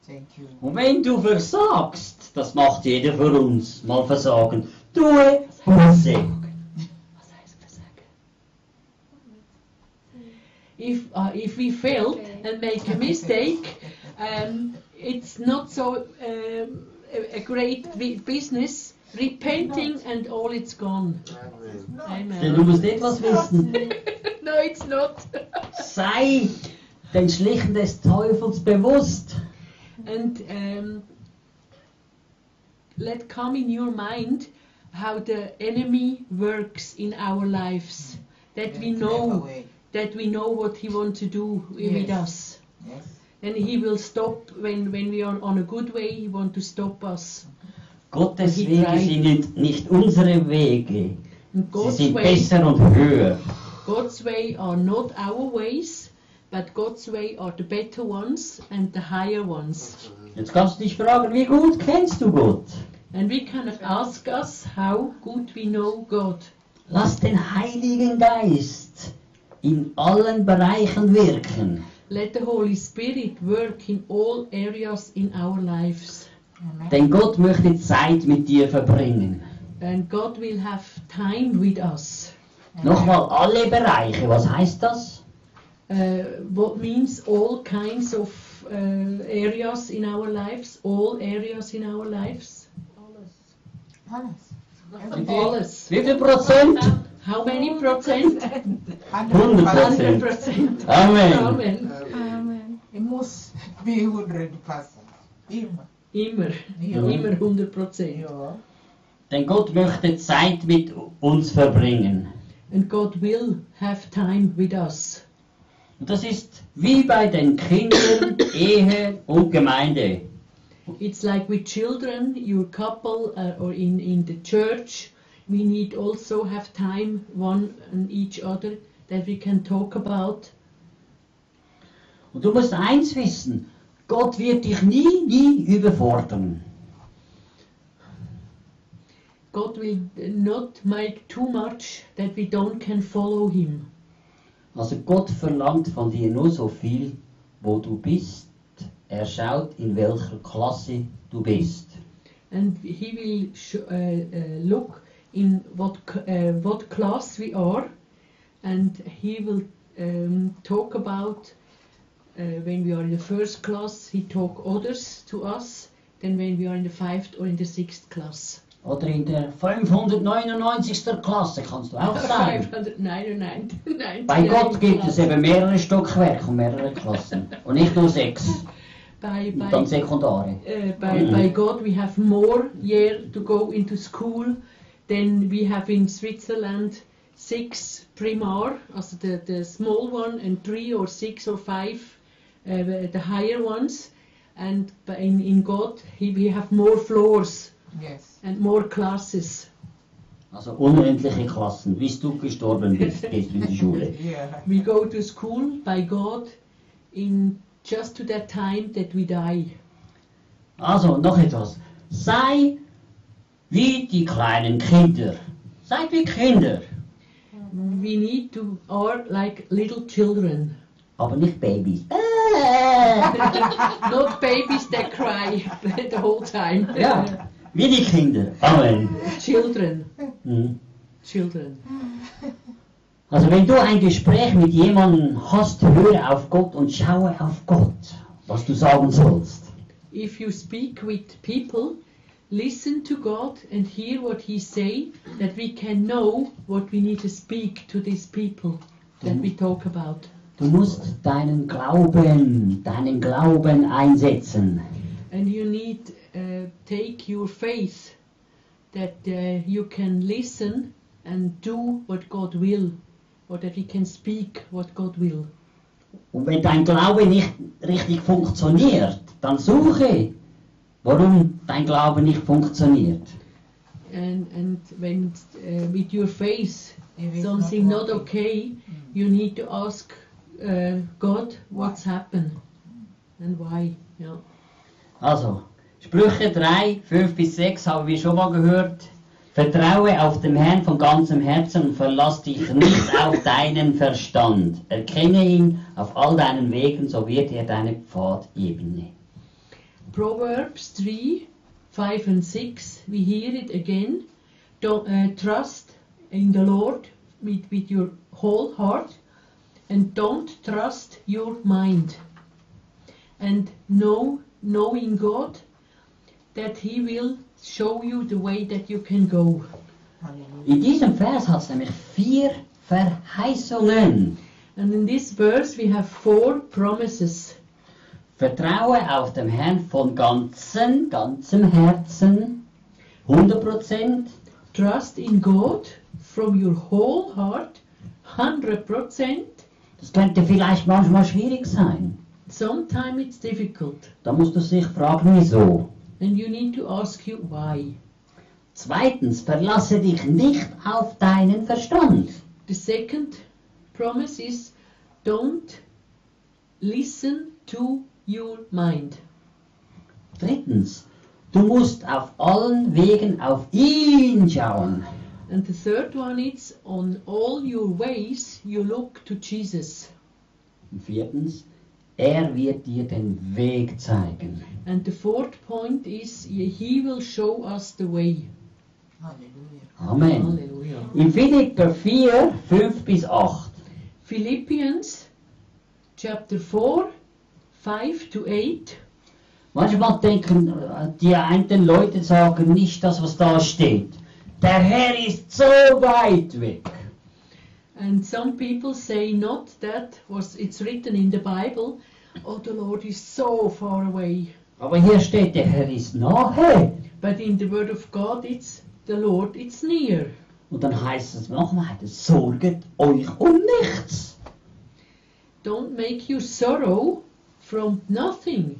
Thank you. Und wenn du versagst, das macht jeder von uns, mal versagen, tue Buße. Was heißt versagen? If, uh, if we fail and make a mistake, um, it's not so um, a, a great business. Repenting and all it's gone. Amen. Denn du Amen. musst etwas wissen, no, it's not. sei den Schlichen des Teufels bewusst. and um, let come in your mind how the enemy works in our lives. That we know way. That we know what he wants to do with us. Yes. And he will stop when, when we are on a good way, he wants to stop us. Gottes He Wege tried. sind nicht- nicht unsere Wege. And Sie God's sind way, besser und höher. God's way are not our ways, but God's way are the better ones and the higher ones. Jetzt kannst du dich fragen, wie gut kennst du Gott? And we can ask us how good we know God. Lass den Heiligen Geist in allen Bereichen wirken. Let the Holy Spirit work in all areas in our lives. Amen. Denn Gott möchte Zeit mit dir verbringen. And God will have time with us. Nochmal alle Bereiche, was heißt das? Uh, what means all kinds of uh, areas in our lives? All areas in our lives? Alles. Alles. Wie viel Prozent? How many percent? 100 100%. 100. Amen. Amen. Amen. It must be 100 percent. Immer. Immer. Ja. Immer 100 percent. Ja. Denn Gott möchte Zeit mit uns verbringen. and God will have time with us. Und das ist wie bei den Kindern, Ehe und Gemeinde. It's like with children, your couple, uh, or in, in the church, we need also have time one and each other that we can talk about. Und du musst eins wissen, Gott wird dich nie, nie überfordern. God will not make too much that we don't can follow Him. Also Gott verlangt von dir nur so viel, wo du bist. Er schaut, in welcher Klasse du bist. and he will uh, uh, look in what uh, what class we are, and he will um, talk about uh, when we are in the first class. He talk others to us than when we are in the fifth or in the sixth class. Oder in der 599. Klasse kannst du auch sein. 599. Bei Gott gibt es eben mehrere Stockwerke und mehrere Klassen. Und nicht nur sechs. By, Und by, dann Sekundare. uh, by, by God, we have more year to go into school than we have in Switzerland. Six primar, also the, the small one, and three or six or five, uh, the higher ones. And by- in, in God, he, we have more floors Yes. and more classes. Also unendliche Klassen. Bis du gestorben bist, gehst du in die Schule. Yeah. We go to school by God in just to that time that we die. Also, noch etwas. Sei wie die kleinen Kinder. Seid wie Kinder. We need to are like little children. Aber nicht Babys. Not babies that cry the whole time. Ja, wie die Kinder. Amen. Children. Mhm. Children. Also wenn du ein Gespräch mit jemandem hast, höre auf Gott und schaue auf Gott, was du sagen sollst. If you speak with people, listen to God and hear what He say, that we can know what we need to speak to these people that we talk about. Du musst deinen Glauben, deinen Glauben einsetzen. And you need uh, take your faith that uh, you can listen and do what God will, or that we can speak what God will. Und wenn dein Glaube nicht richtig funktioniert, dann suche, warum dein Glaube nicht funktioniert. And and when uh, with your faith something not okay, you need to ask uh, God what's happened and why. Yeah. Also, Sprüche 3, 5 bis 6 haben wir schon mal gehört. Vertraue auf den Herrn von ganzem Herzen und verlass dich nicht auf deinen Verstand. Erkenne ihn auf all deinen Wegen, so wird er deine Pfad ebnen. Proverbs 3, 5 and 6, we hear it again. Don't, uh, trust in the Lord with, with your whole heart and don't trust your mind. And know, knowing God, that He will show you the way that you can go. In diesem Vers hat es nämlich vier Verheißungen. And in this verse, we have four promises. Vertraue auf den Herrn von ganzem, ganzem Herzen, 100%. Trust in God from your whole heart, 100%. Das könnte vielleicht manchmal schwierig sein. Sometimes it's difficult, Da musst du dich fragen, wieso. and you need to ask you why. Zweitens, verlasse dich nicht auf deinen Verstand. The second promise is don't listen to your mind. Drittens, du musst auf allen Wegen auf ihn schauen. And the third one is on all your ways you look to Jesus. Und viertens, er wird dir den Weg zeigen. And the fourth point is he will show us the way. Hallelujah. Amen. Hallelujah. In Philipper 4, 5 bis 8. Philippians chapter 4, 5 to 8. Manchmal denken äh, die einen Leute sagen nicht das, was da steht. Der Herr ist so weit weg. And some people say not that was it's written in the Bible. Oh, the Lord is so far away. Aber hier steht, der Herr ist nahe. But in the Word of God, it's the Lord, it's near. Und dann heißt es noch weiter, sorget euch um nichts. Don't make you sorrow from nothing,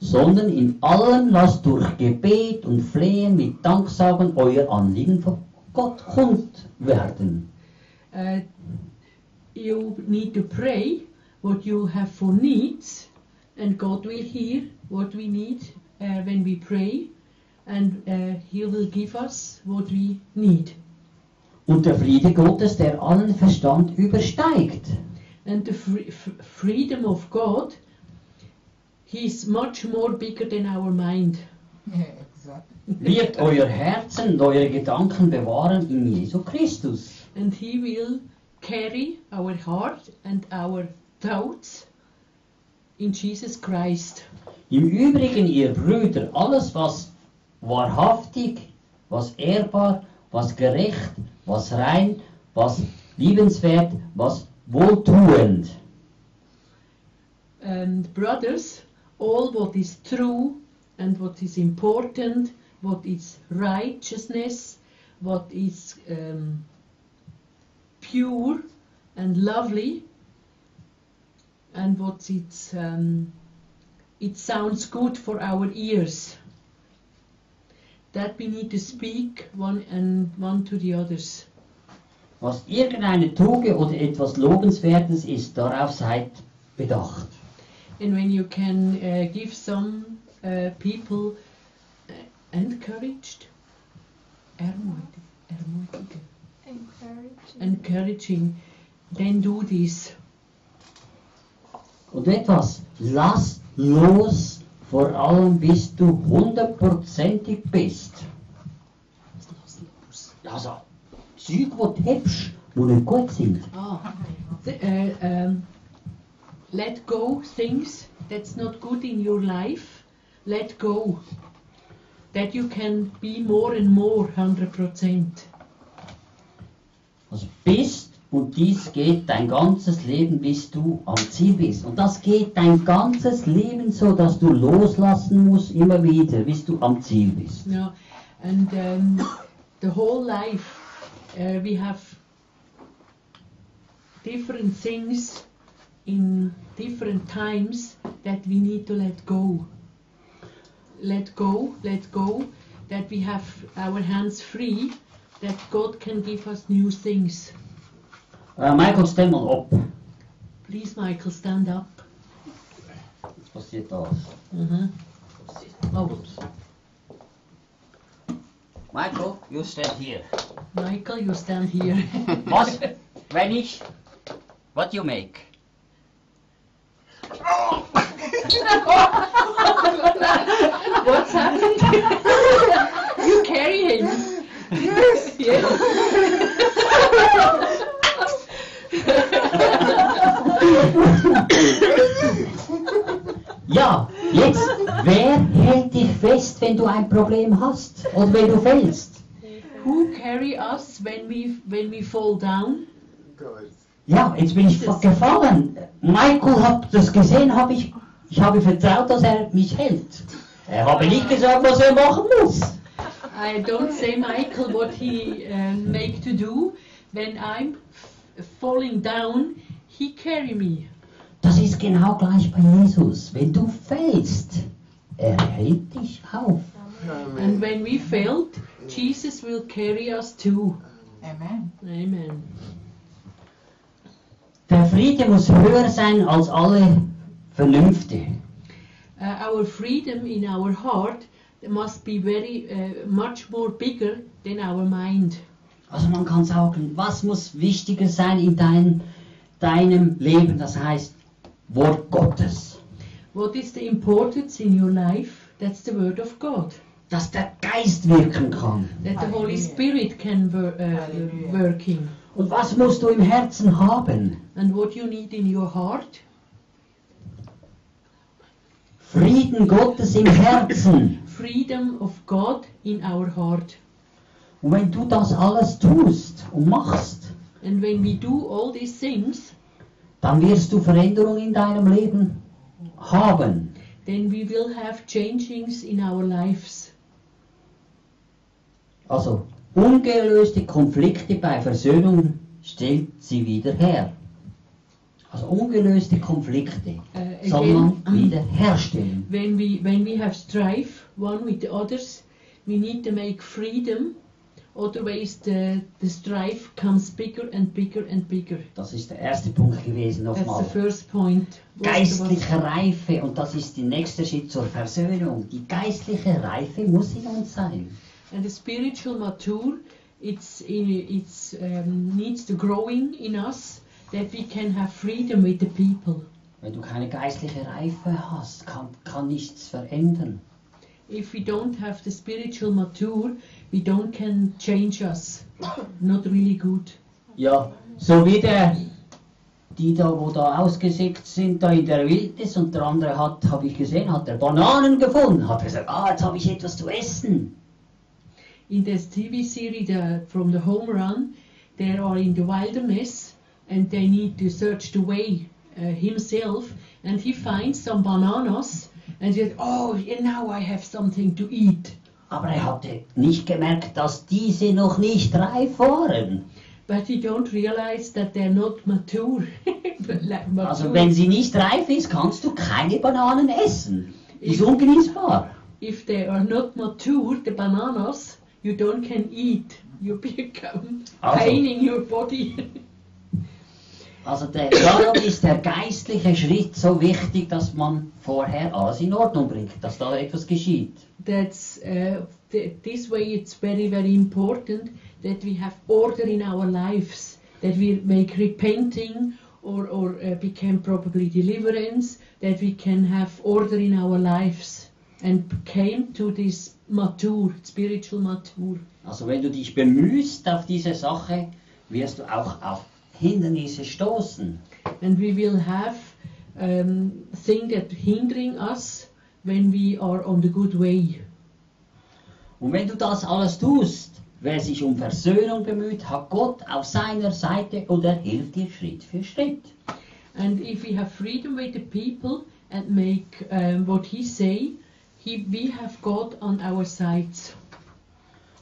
sondern in allem lasst durch Gebet und Flehen mit Danksagen euer Anliegen vor Gott kund werden. uh, you need to pray what you have for needs, and God will hear what we need uh, when we pray, and uh, He will give us what we need. Und der Friede Gottes, der allen Verstand übersteigt, And the free, f- freedom of God, He's much more bigger than our mind. Yeah, exactly. wird euer Herzen und eure Gedanken bewahren in Jesu Christus. And He will carry our heart and our thoughts in Jesus Christ. Im Übrigen, ihr Brüder, alles was wahrhaftig, was ehrbar, was gerecht, was rein, was liebenswert, was wohltuend, and brothers, all what is true and what is important, what is righteousness, what is um, pure and lovely, and what it's um, it sounds good for our ears. That we need to speak one and one to the others. Was irgendeine Tugend oder etwas Lobenswertes ist, darauf seid bedacht. And when you can uh, give some uh, people uh, encouraged, ermutig, ermutigen, Encouraging. encouraging, then do this. Und etwas, lass los, vor allem bis du hundertprozentig bist. Also, Zeug, du hebst, wo nicht gut sind. Ah, uh, um, let go things that's not good in your life. Let go. That you can be more and more 100%. Also bist und dies geht dein ganzes Leben, bis du am Ziel bist. Und das geht dein ganzes Leben so, dass du loslassen musst, immer wieder, bis du am Ziel bist. Yeah, and um, the whole life uh, we have different things in different times that we need to let go. Let go, let go, that we have our hands free, that God can give us new things. Äh, Michael, mal ab. Please, Michael, stand up. Passiert da? Mhm. Oh, Michael, you stand here. Michael, you stand here. Was? Wenn ich? What you make? What's happened? you carry him. Yes. Yes. Ja, jetzt, wer hält dich fest, wenn du ein Problem hast oder wenn du fällst? Who carry us when we when we fall down? God. Ja, jetzt bin ich fa- gefallen. Michael hat das gesehen, habe ich, ich habe vertraut, dass er mich hält. Er habe nicht gesagt, was er machen muss. I don't say Michael what he uh, make to do. When I'm falling down, he carry me. Das ist genau gleich bei Jesus. Wenn du fällst, er hält dich auf. And Amen. when we failed, Jesus will carry us too. Amen. Amen. Der Friede muss höher sein als alle Vernünfte. Uh, our freedom in our heart must be very uh, much more bigger than our mind. Also man kann sagen, was muss wichtiger sein in dein, deinem Leben? Das heißt, Wort Gottes. What is the importance in your life? That's the word of God. Dass der Geist wirken kann. That the Holy Spirit can wor- uh, Hallelujah. working. Und was musst du im Herzen haben? And what you need in your heart? Frieden Gottes im Herzen. Freedom of God in our heart. Und wenn du das alles tust und machst, And when we do all these things, dann wirst du Veränderung in deinem Leben haben. then we will have changings in our lives. Also ungelöste Konflikte bei Versöhnung stellt sie wieder her. Also ungelöste Konflikte Äh, soll man wieder herstellen. when we when we have strife one with the others, we need to make freedom. Otherwise, the the strife comes bigger and bigger and bigger. Das ist der erste Punkt gewesen That's the first point. Geistliche Reife und das ist der nächste Schritt zur Versöhnung. Die geistliche Reife muss in uns sein. And the spiritual mature, it's it's um, needs to growing in us that we can have freedom with the people. Wenn du keine geistliche Reife hast, kann, kann nichts verändern. If we don't have the spiritual mature, we don't can change us. Not really good. Ja, so wie der, die da, wo da ausgesetzt sind, da in der Wildnis und der andere hat, habe ich gesehen, hat der Bananen gefunden, hat gesagt, ah, jetzt habe ich etwas zu essen. In this TV series the, from the home run, they are in the wilderness and they need to search the way uh, himself. And he finds some bananas and he said, "Oh, now I have something to eat." Aber er hatte nicht gemerkt, dass diese noch nicht reif waren. But he don't realize that they're not mature. Like Also mature. wenn sie nicht reif ist, kannst du keine Bananen essen. Ist ungenießbar. if they are not mature, the bananas, you don't can eat. You become Also- pain in your body. Also der, darum ist der geistliche Schritt so wichtig, dass man vorher alles in Ordnung bringt, dass da etwas geschieht. That's uh, th- this way. It's very very important that we have order in our lives. That we make repenting or or uh, become probably deliverance. That we can have order in our lives and came to this mature spiritual mature. Also wenn du dich bemühst auf diese Sache, wirst du auch auf Hindernisse stoßen. and we will have um, things that hindering us when we are on the good way. Und wenn du das alles tust, wer sich um Versöhnung bemüht, hat Gott auf seiner Seite und er hilft dir Schritt für Schritt. And if we have freedom with the people and make um, what He say, he, we have God on our sides,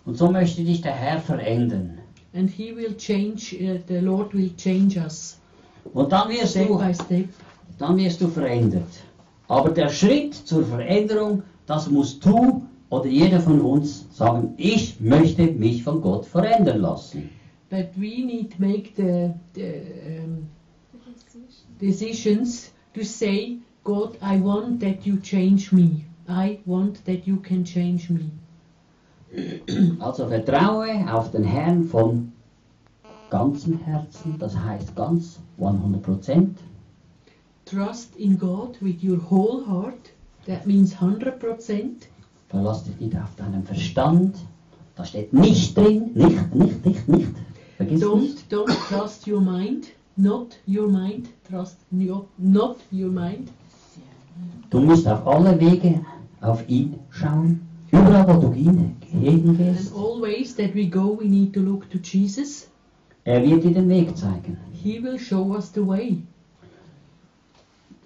Und so möchte dich der Herr verändern. And He will change. Uh, the Lord will change us Und dann wirst step du by step. dann wirst du verändert. Aber der Schritt zur Veränderung, das musst du oder jeder von uns sagen, ich möchte mich von Gott verändern lassen. But we need to make the, the um, decisions to say, God, I want that you change me. I want that you can change me. Also vertraue auf den Herrn von ganzem Herzen, das heißt ganz 100%. Trust in God with your whole heart. That means 100%. Verlass dich nicht auf deinen Verstand. Da steht nicht drin, nicht, nicht, nicht, nicht. Vergiss Don't nicht. don't trust your mind. Not your mind. Trust not, not your mind. Du musst auf alle Wege auf ihn schauen. Überall, wo du hin, And always that we go, we need to look to Jesus. er wird dir den Weg zeigen. He will show us the way.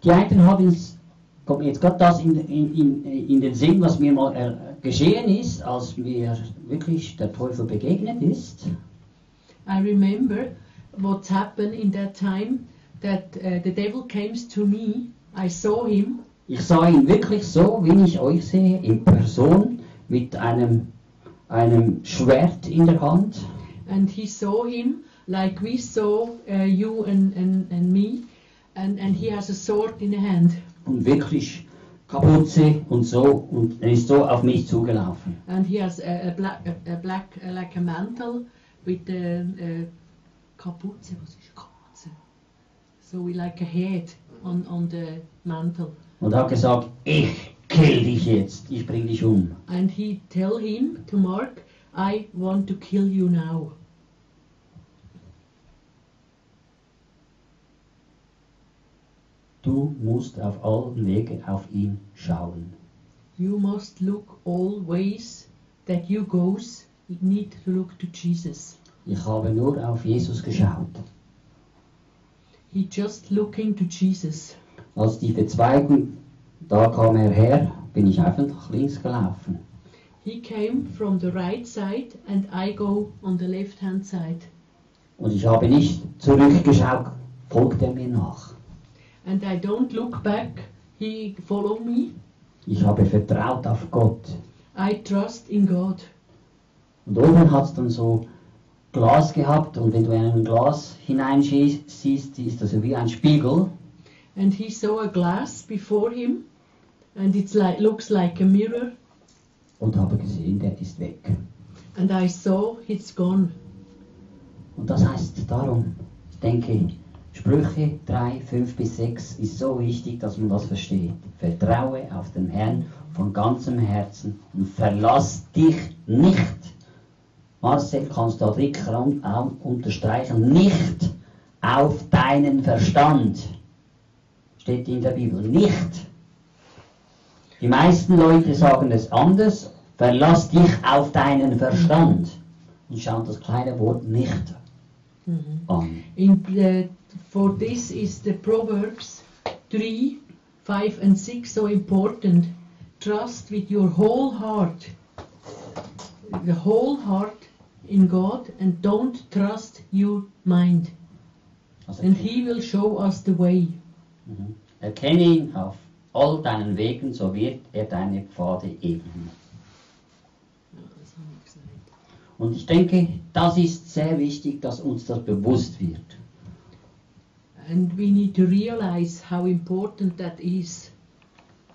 Die einen haben kommt jetzt gerade das in, in, in, in den Sinn, was mir mal äh, geschehen ist, als mir wirklich der Teufel begegnet ist. I remember what's happened in that time that uh, the devil came to me. I saw him Ich sah ihn wirklich so, wie ich euch sehe, in Person, mit einem, einem Schwert in der Hand. and he saw him like we saw uh, you and, and, and me. And, and he has a sword in the hand. Und wirklich Kapuze und so, und er ist so auf mich zugelaufen. And he has a, a black, a, a black uh, like a mantle with the uh, Kapuze. Was ist Kapuze? So we like a head on, on the mantle. Und hat gesagt, ich kill dich jetzt, ich bring dich um. And he tell him to Mark, I want to kill you now. Du musst auf allen Wegen auf ihn schauen. You must look all ways that you goes. You need to look to Jesus. Ich habe nur auf Jesus geschaut. He just looking to Jesus. Als die Verzweigung, da kam er her, bin ich einfach links gelaufen. he came from the right side and I go on the left hand side. Und ich habe nicht zurückgeschaut, folgt er mir nach. And I don't look back, he follow me. Ich habe vertraut auf Gott. I trust in God. Und oben hat es dann so Glas gehabt und wenn du in ein Glas hineinsiehst, ist das wie ein Spiegel. And he saw a glass before him and it like, looks like a mirror. Und habe gesehen, der ist weg. And I saw it's gone. Und das heißt darum, ich denke, Sprüche 3, 5 bis 6 ist so wichtig, dass man das versteht. Vertraue auf den Herrn von ganzem Herzen und verlass dich nicht. Marcel, kannst du da au- unterstreichen, nicht auf deinen Verstand. Steht in der Bibel, nicht. Die meisten Leute sagen es anders, verlass dich auf deinen Verstand. Und schaut das kleine Wort nicht an. In the, for this is the Proverbs 3, 5 and 6 so important. Trust with your whole heart. The whole heart in God and don't trust your mind. Also, And he will show us the way. Mhm. Erkenne ihn auf all deinen Wegen, so wird er deine Pfade ebnen. Und ich denke, das ist sehr wichtig, dass uns das bewusst wird. And we need to realize how important that is.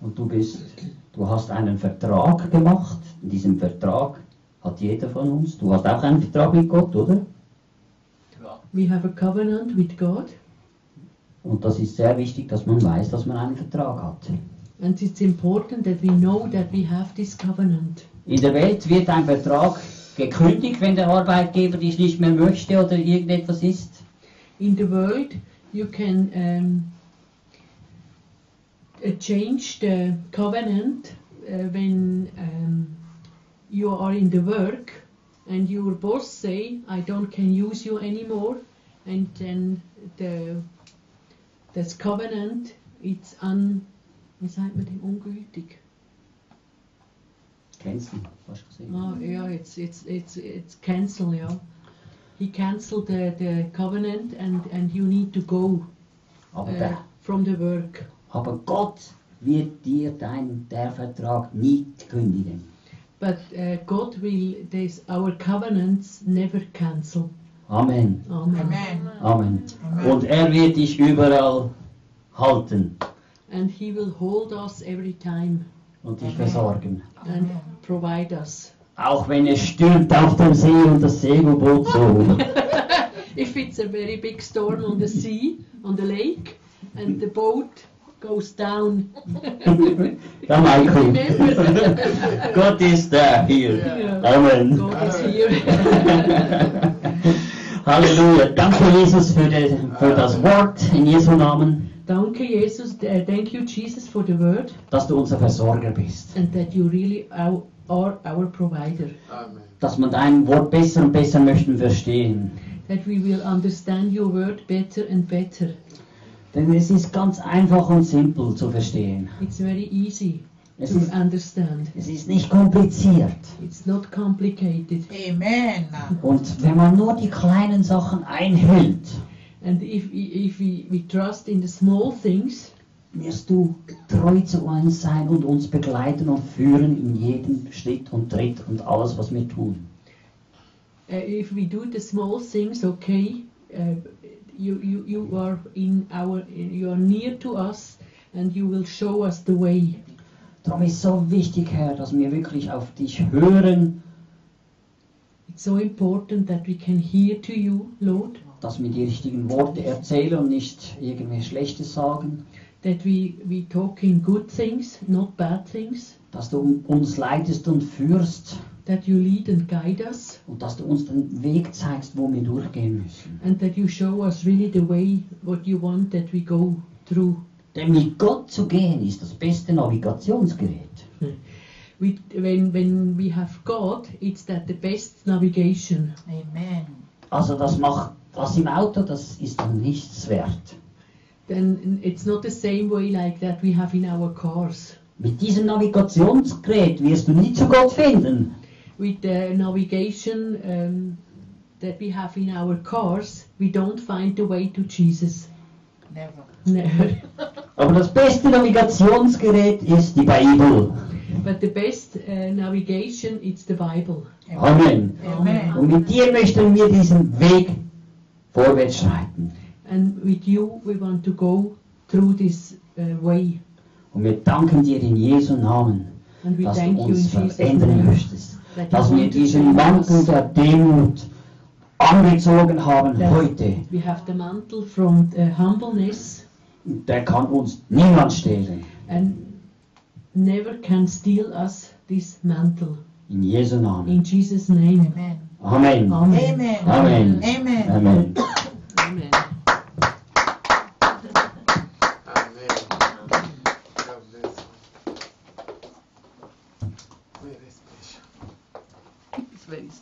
Und du bist, du hast einen Vertrag gemacht. In diesem Vertrag hat jeder von uns. Du hast auch einen Vertrag mit Gott, oder? We have a covenant with God, Und das ist sehr wichtig, dass man weiß, dass man einen Vertrag hat. and it's important that we know that we have this covenant. In der Welt wird ein Vertrag gekündigt, wenn der Arbeitgeber dich nicht mehr möchte oder irgendetwas ist. In the world, you can um, uh, change the covenant uh, when um, you are in the work and your boss say, "I don't can use you anymore," and then the das covenant it's un wie sagt man dem ungültig? Du? Hast du gesehen? Oh, yeah, it's it's it's it's cancel, yeah. He cancelled the, the covenant and, and you need to go Aber, uh, der, from the work. aber Gott wird dir dein, der Vertrag nie kündigen. But uh, God will this our covenants never cancel. Amen. Amen. Amen. Amen. Und er wird dich überall halten And He will hold us every time und dich Amen. versorgen. and provide us. Auch wenn es stürmt auf dem See und das Segelboot so. If it's a very big storm on the sea, on the lake, and the boat goes down. Ja, Michael. Remember, Gott ist da hier. Ja. Amen. God is here. Halleluja. Danke, Jesus, für, die, für das Wort in Jesu Namen, Danke, Jesus. Uh, thank you, Jesus, for the word dass du unser Versorger bist. and that you really are, are our provider. Amen. Dass man dein Wort besser und besser möchten verstehen. That we will understand your word better and better. Denn es ist ganz einfach und simpel zu verstehen. It's very easy Es to ist, understand. es ist nicht kompliziert. It's not complicated. Amen. Und wenn man nur die kleinen Sachen einhält, And if, if we, we trust in the small things, wirst du treu zu uns sein und uns begleiten und führen in jedem Schritt und Tritt und alles, was wir tun. uh, if we do the small things, okay, uh, you, you, you are in our, you are near to us, and you will show us the way. Darum ist so wichtig, Herr, dass wir wirklich auf dich hören, It's so important that we can hear to you, Lord, dass wir die richtigen Worte erzählen und nicht irgendwie Schlechtes sagen, that we, we talk in good things, not bad things, dass du uns leitest und führst. That you lead and guide us, und dass du uns den Weg zeigst, wo wir durchgehen müssen. and that you show us really the way, what you want that we go through. Denn mit Gott zu gehen ist das beste Navigationsgerät. We, when, when we have God, it's that the best navigation. Amen. Also das macht das im Auto, das ist dann nichts wert. Then it's not the same way like that we have in our cars. Mit diesem Navigationsgerät wirst du nie zu Gott finden. With the navigation um, that we have in our cars, we don't find the way to Jesus. Never. Never. Aber das beste Navigationsgerät ist die Bibel. but the best uh, navigation is the Bible. Amen. Amen. Und mit dir möchten wir diesen Weg vorwärts schreiten. And with you, we want to go through this uh, way. Und wir danken dir in Jesu Namen, dass du uns verändern möchtest. Dass wir diesen Mantel der Demut angezogen haben That heute. We have the mantle from uh, humbleness Der kann uns niemand stehlen. and never can steal us this mantle. In Jesu Namen. In Jesus' name. Amen. Amen. Amen. Amen. Amen. Amen. Amen.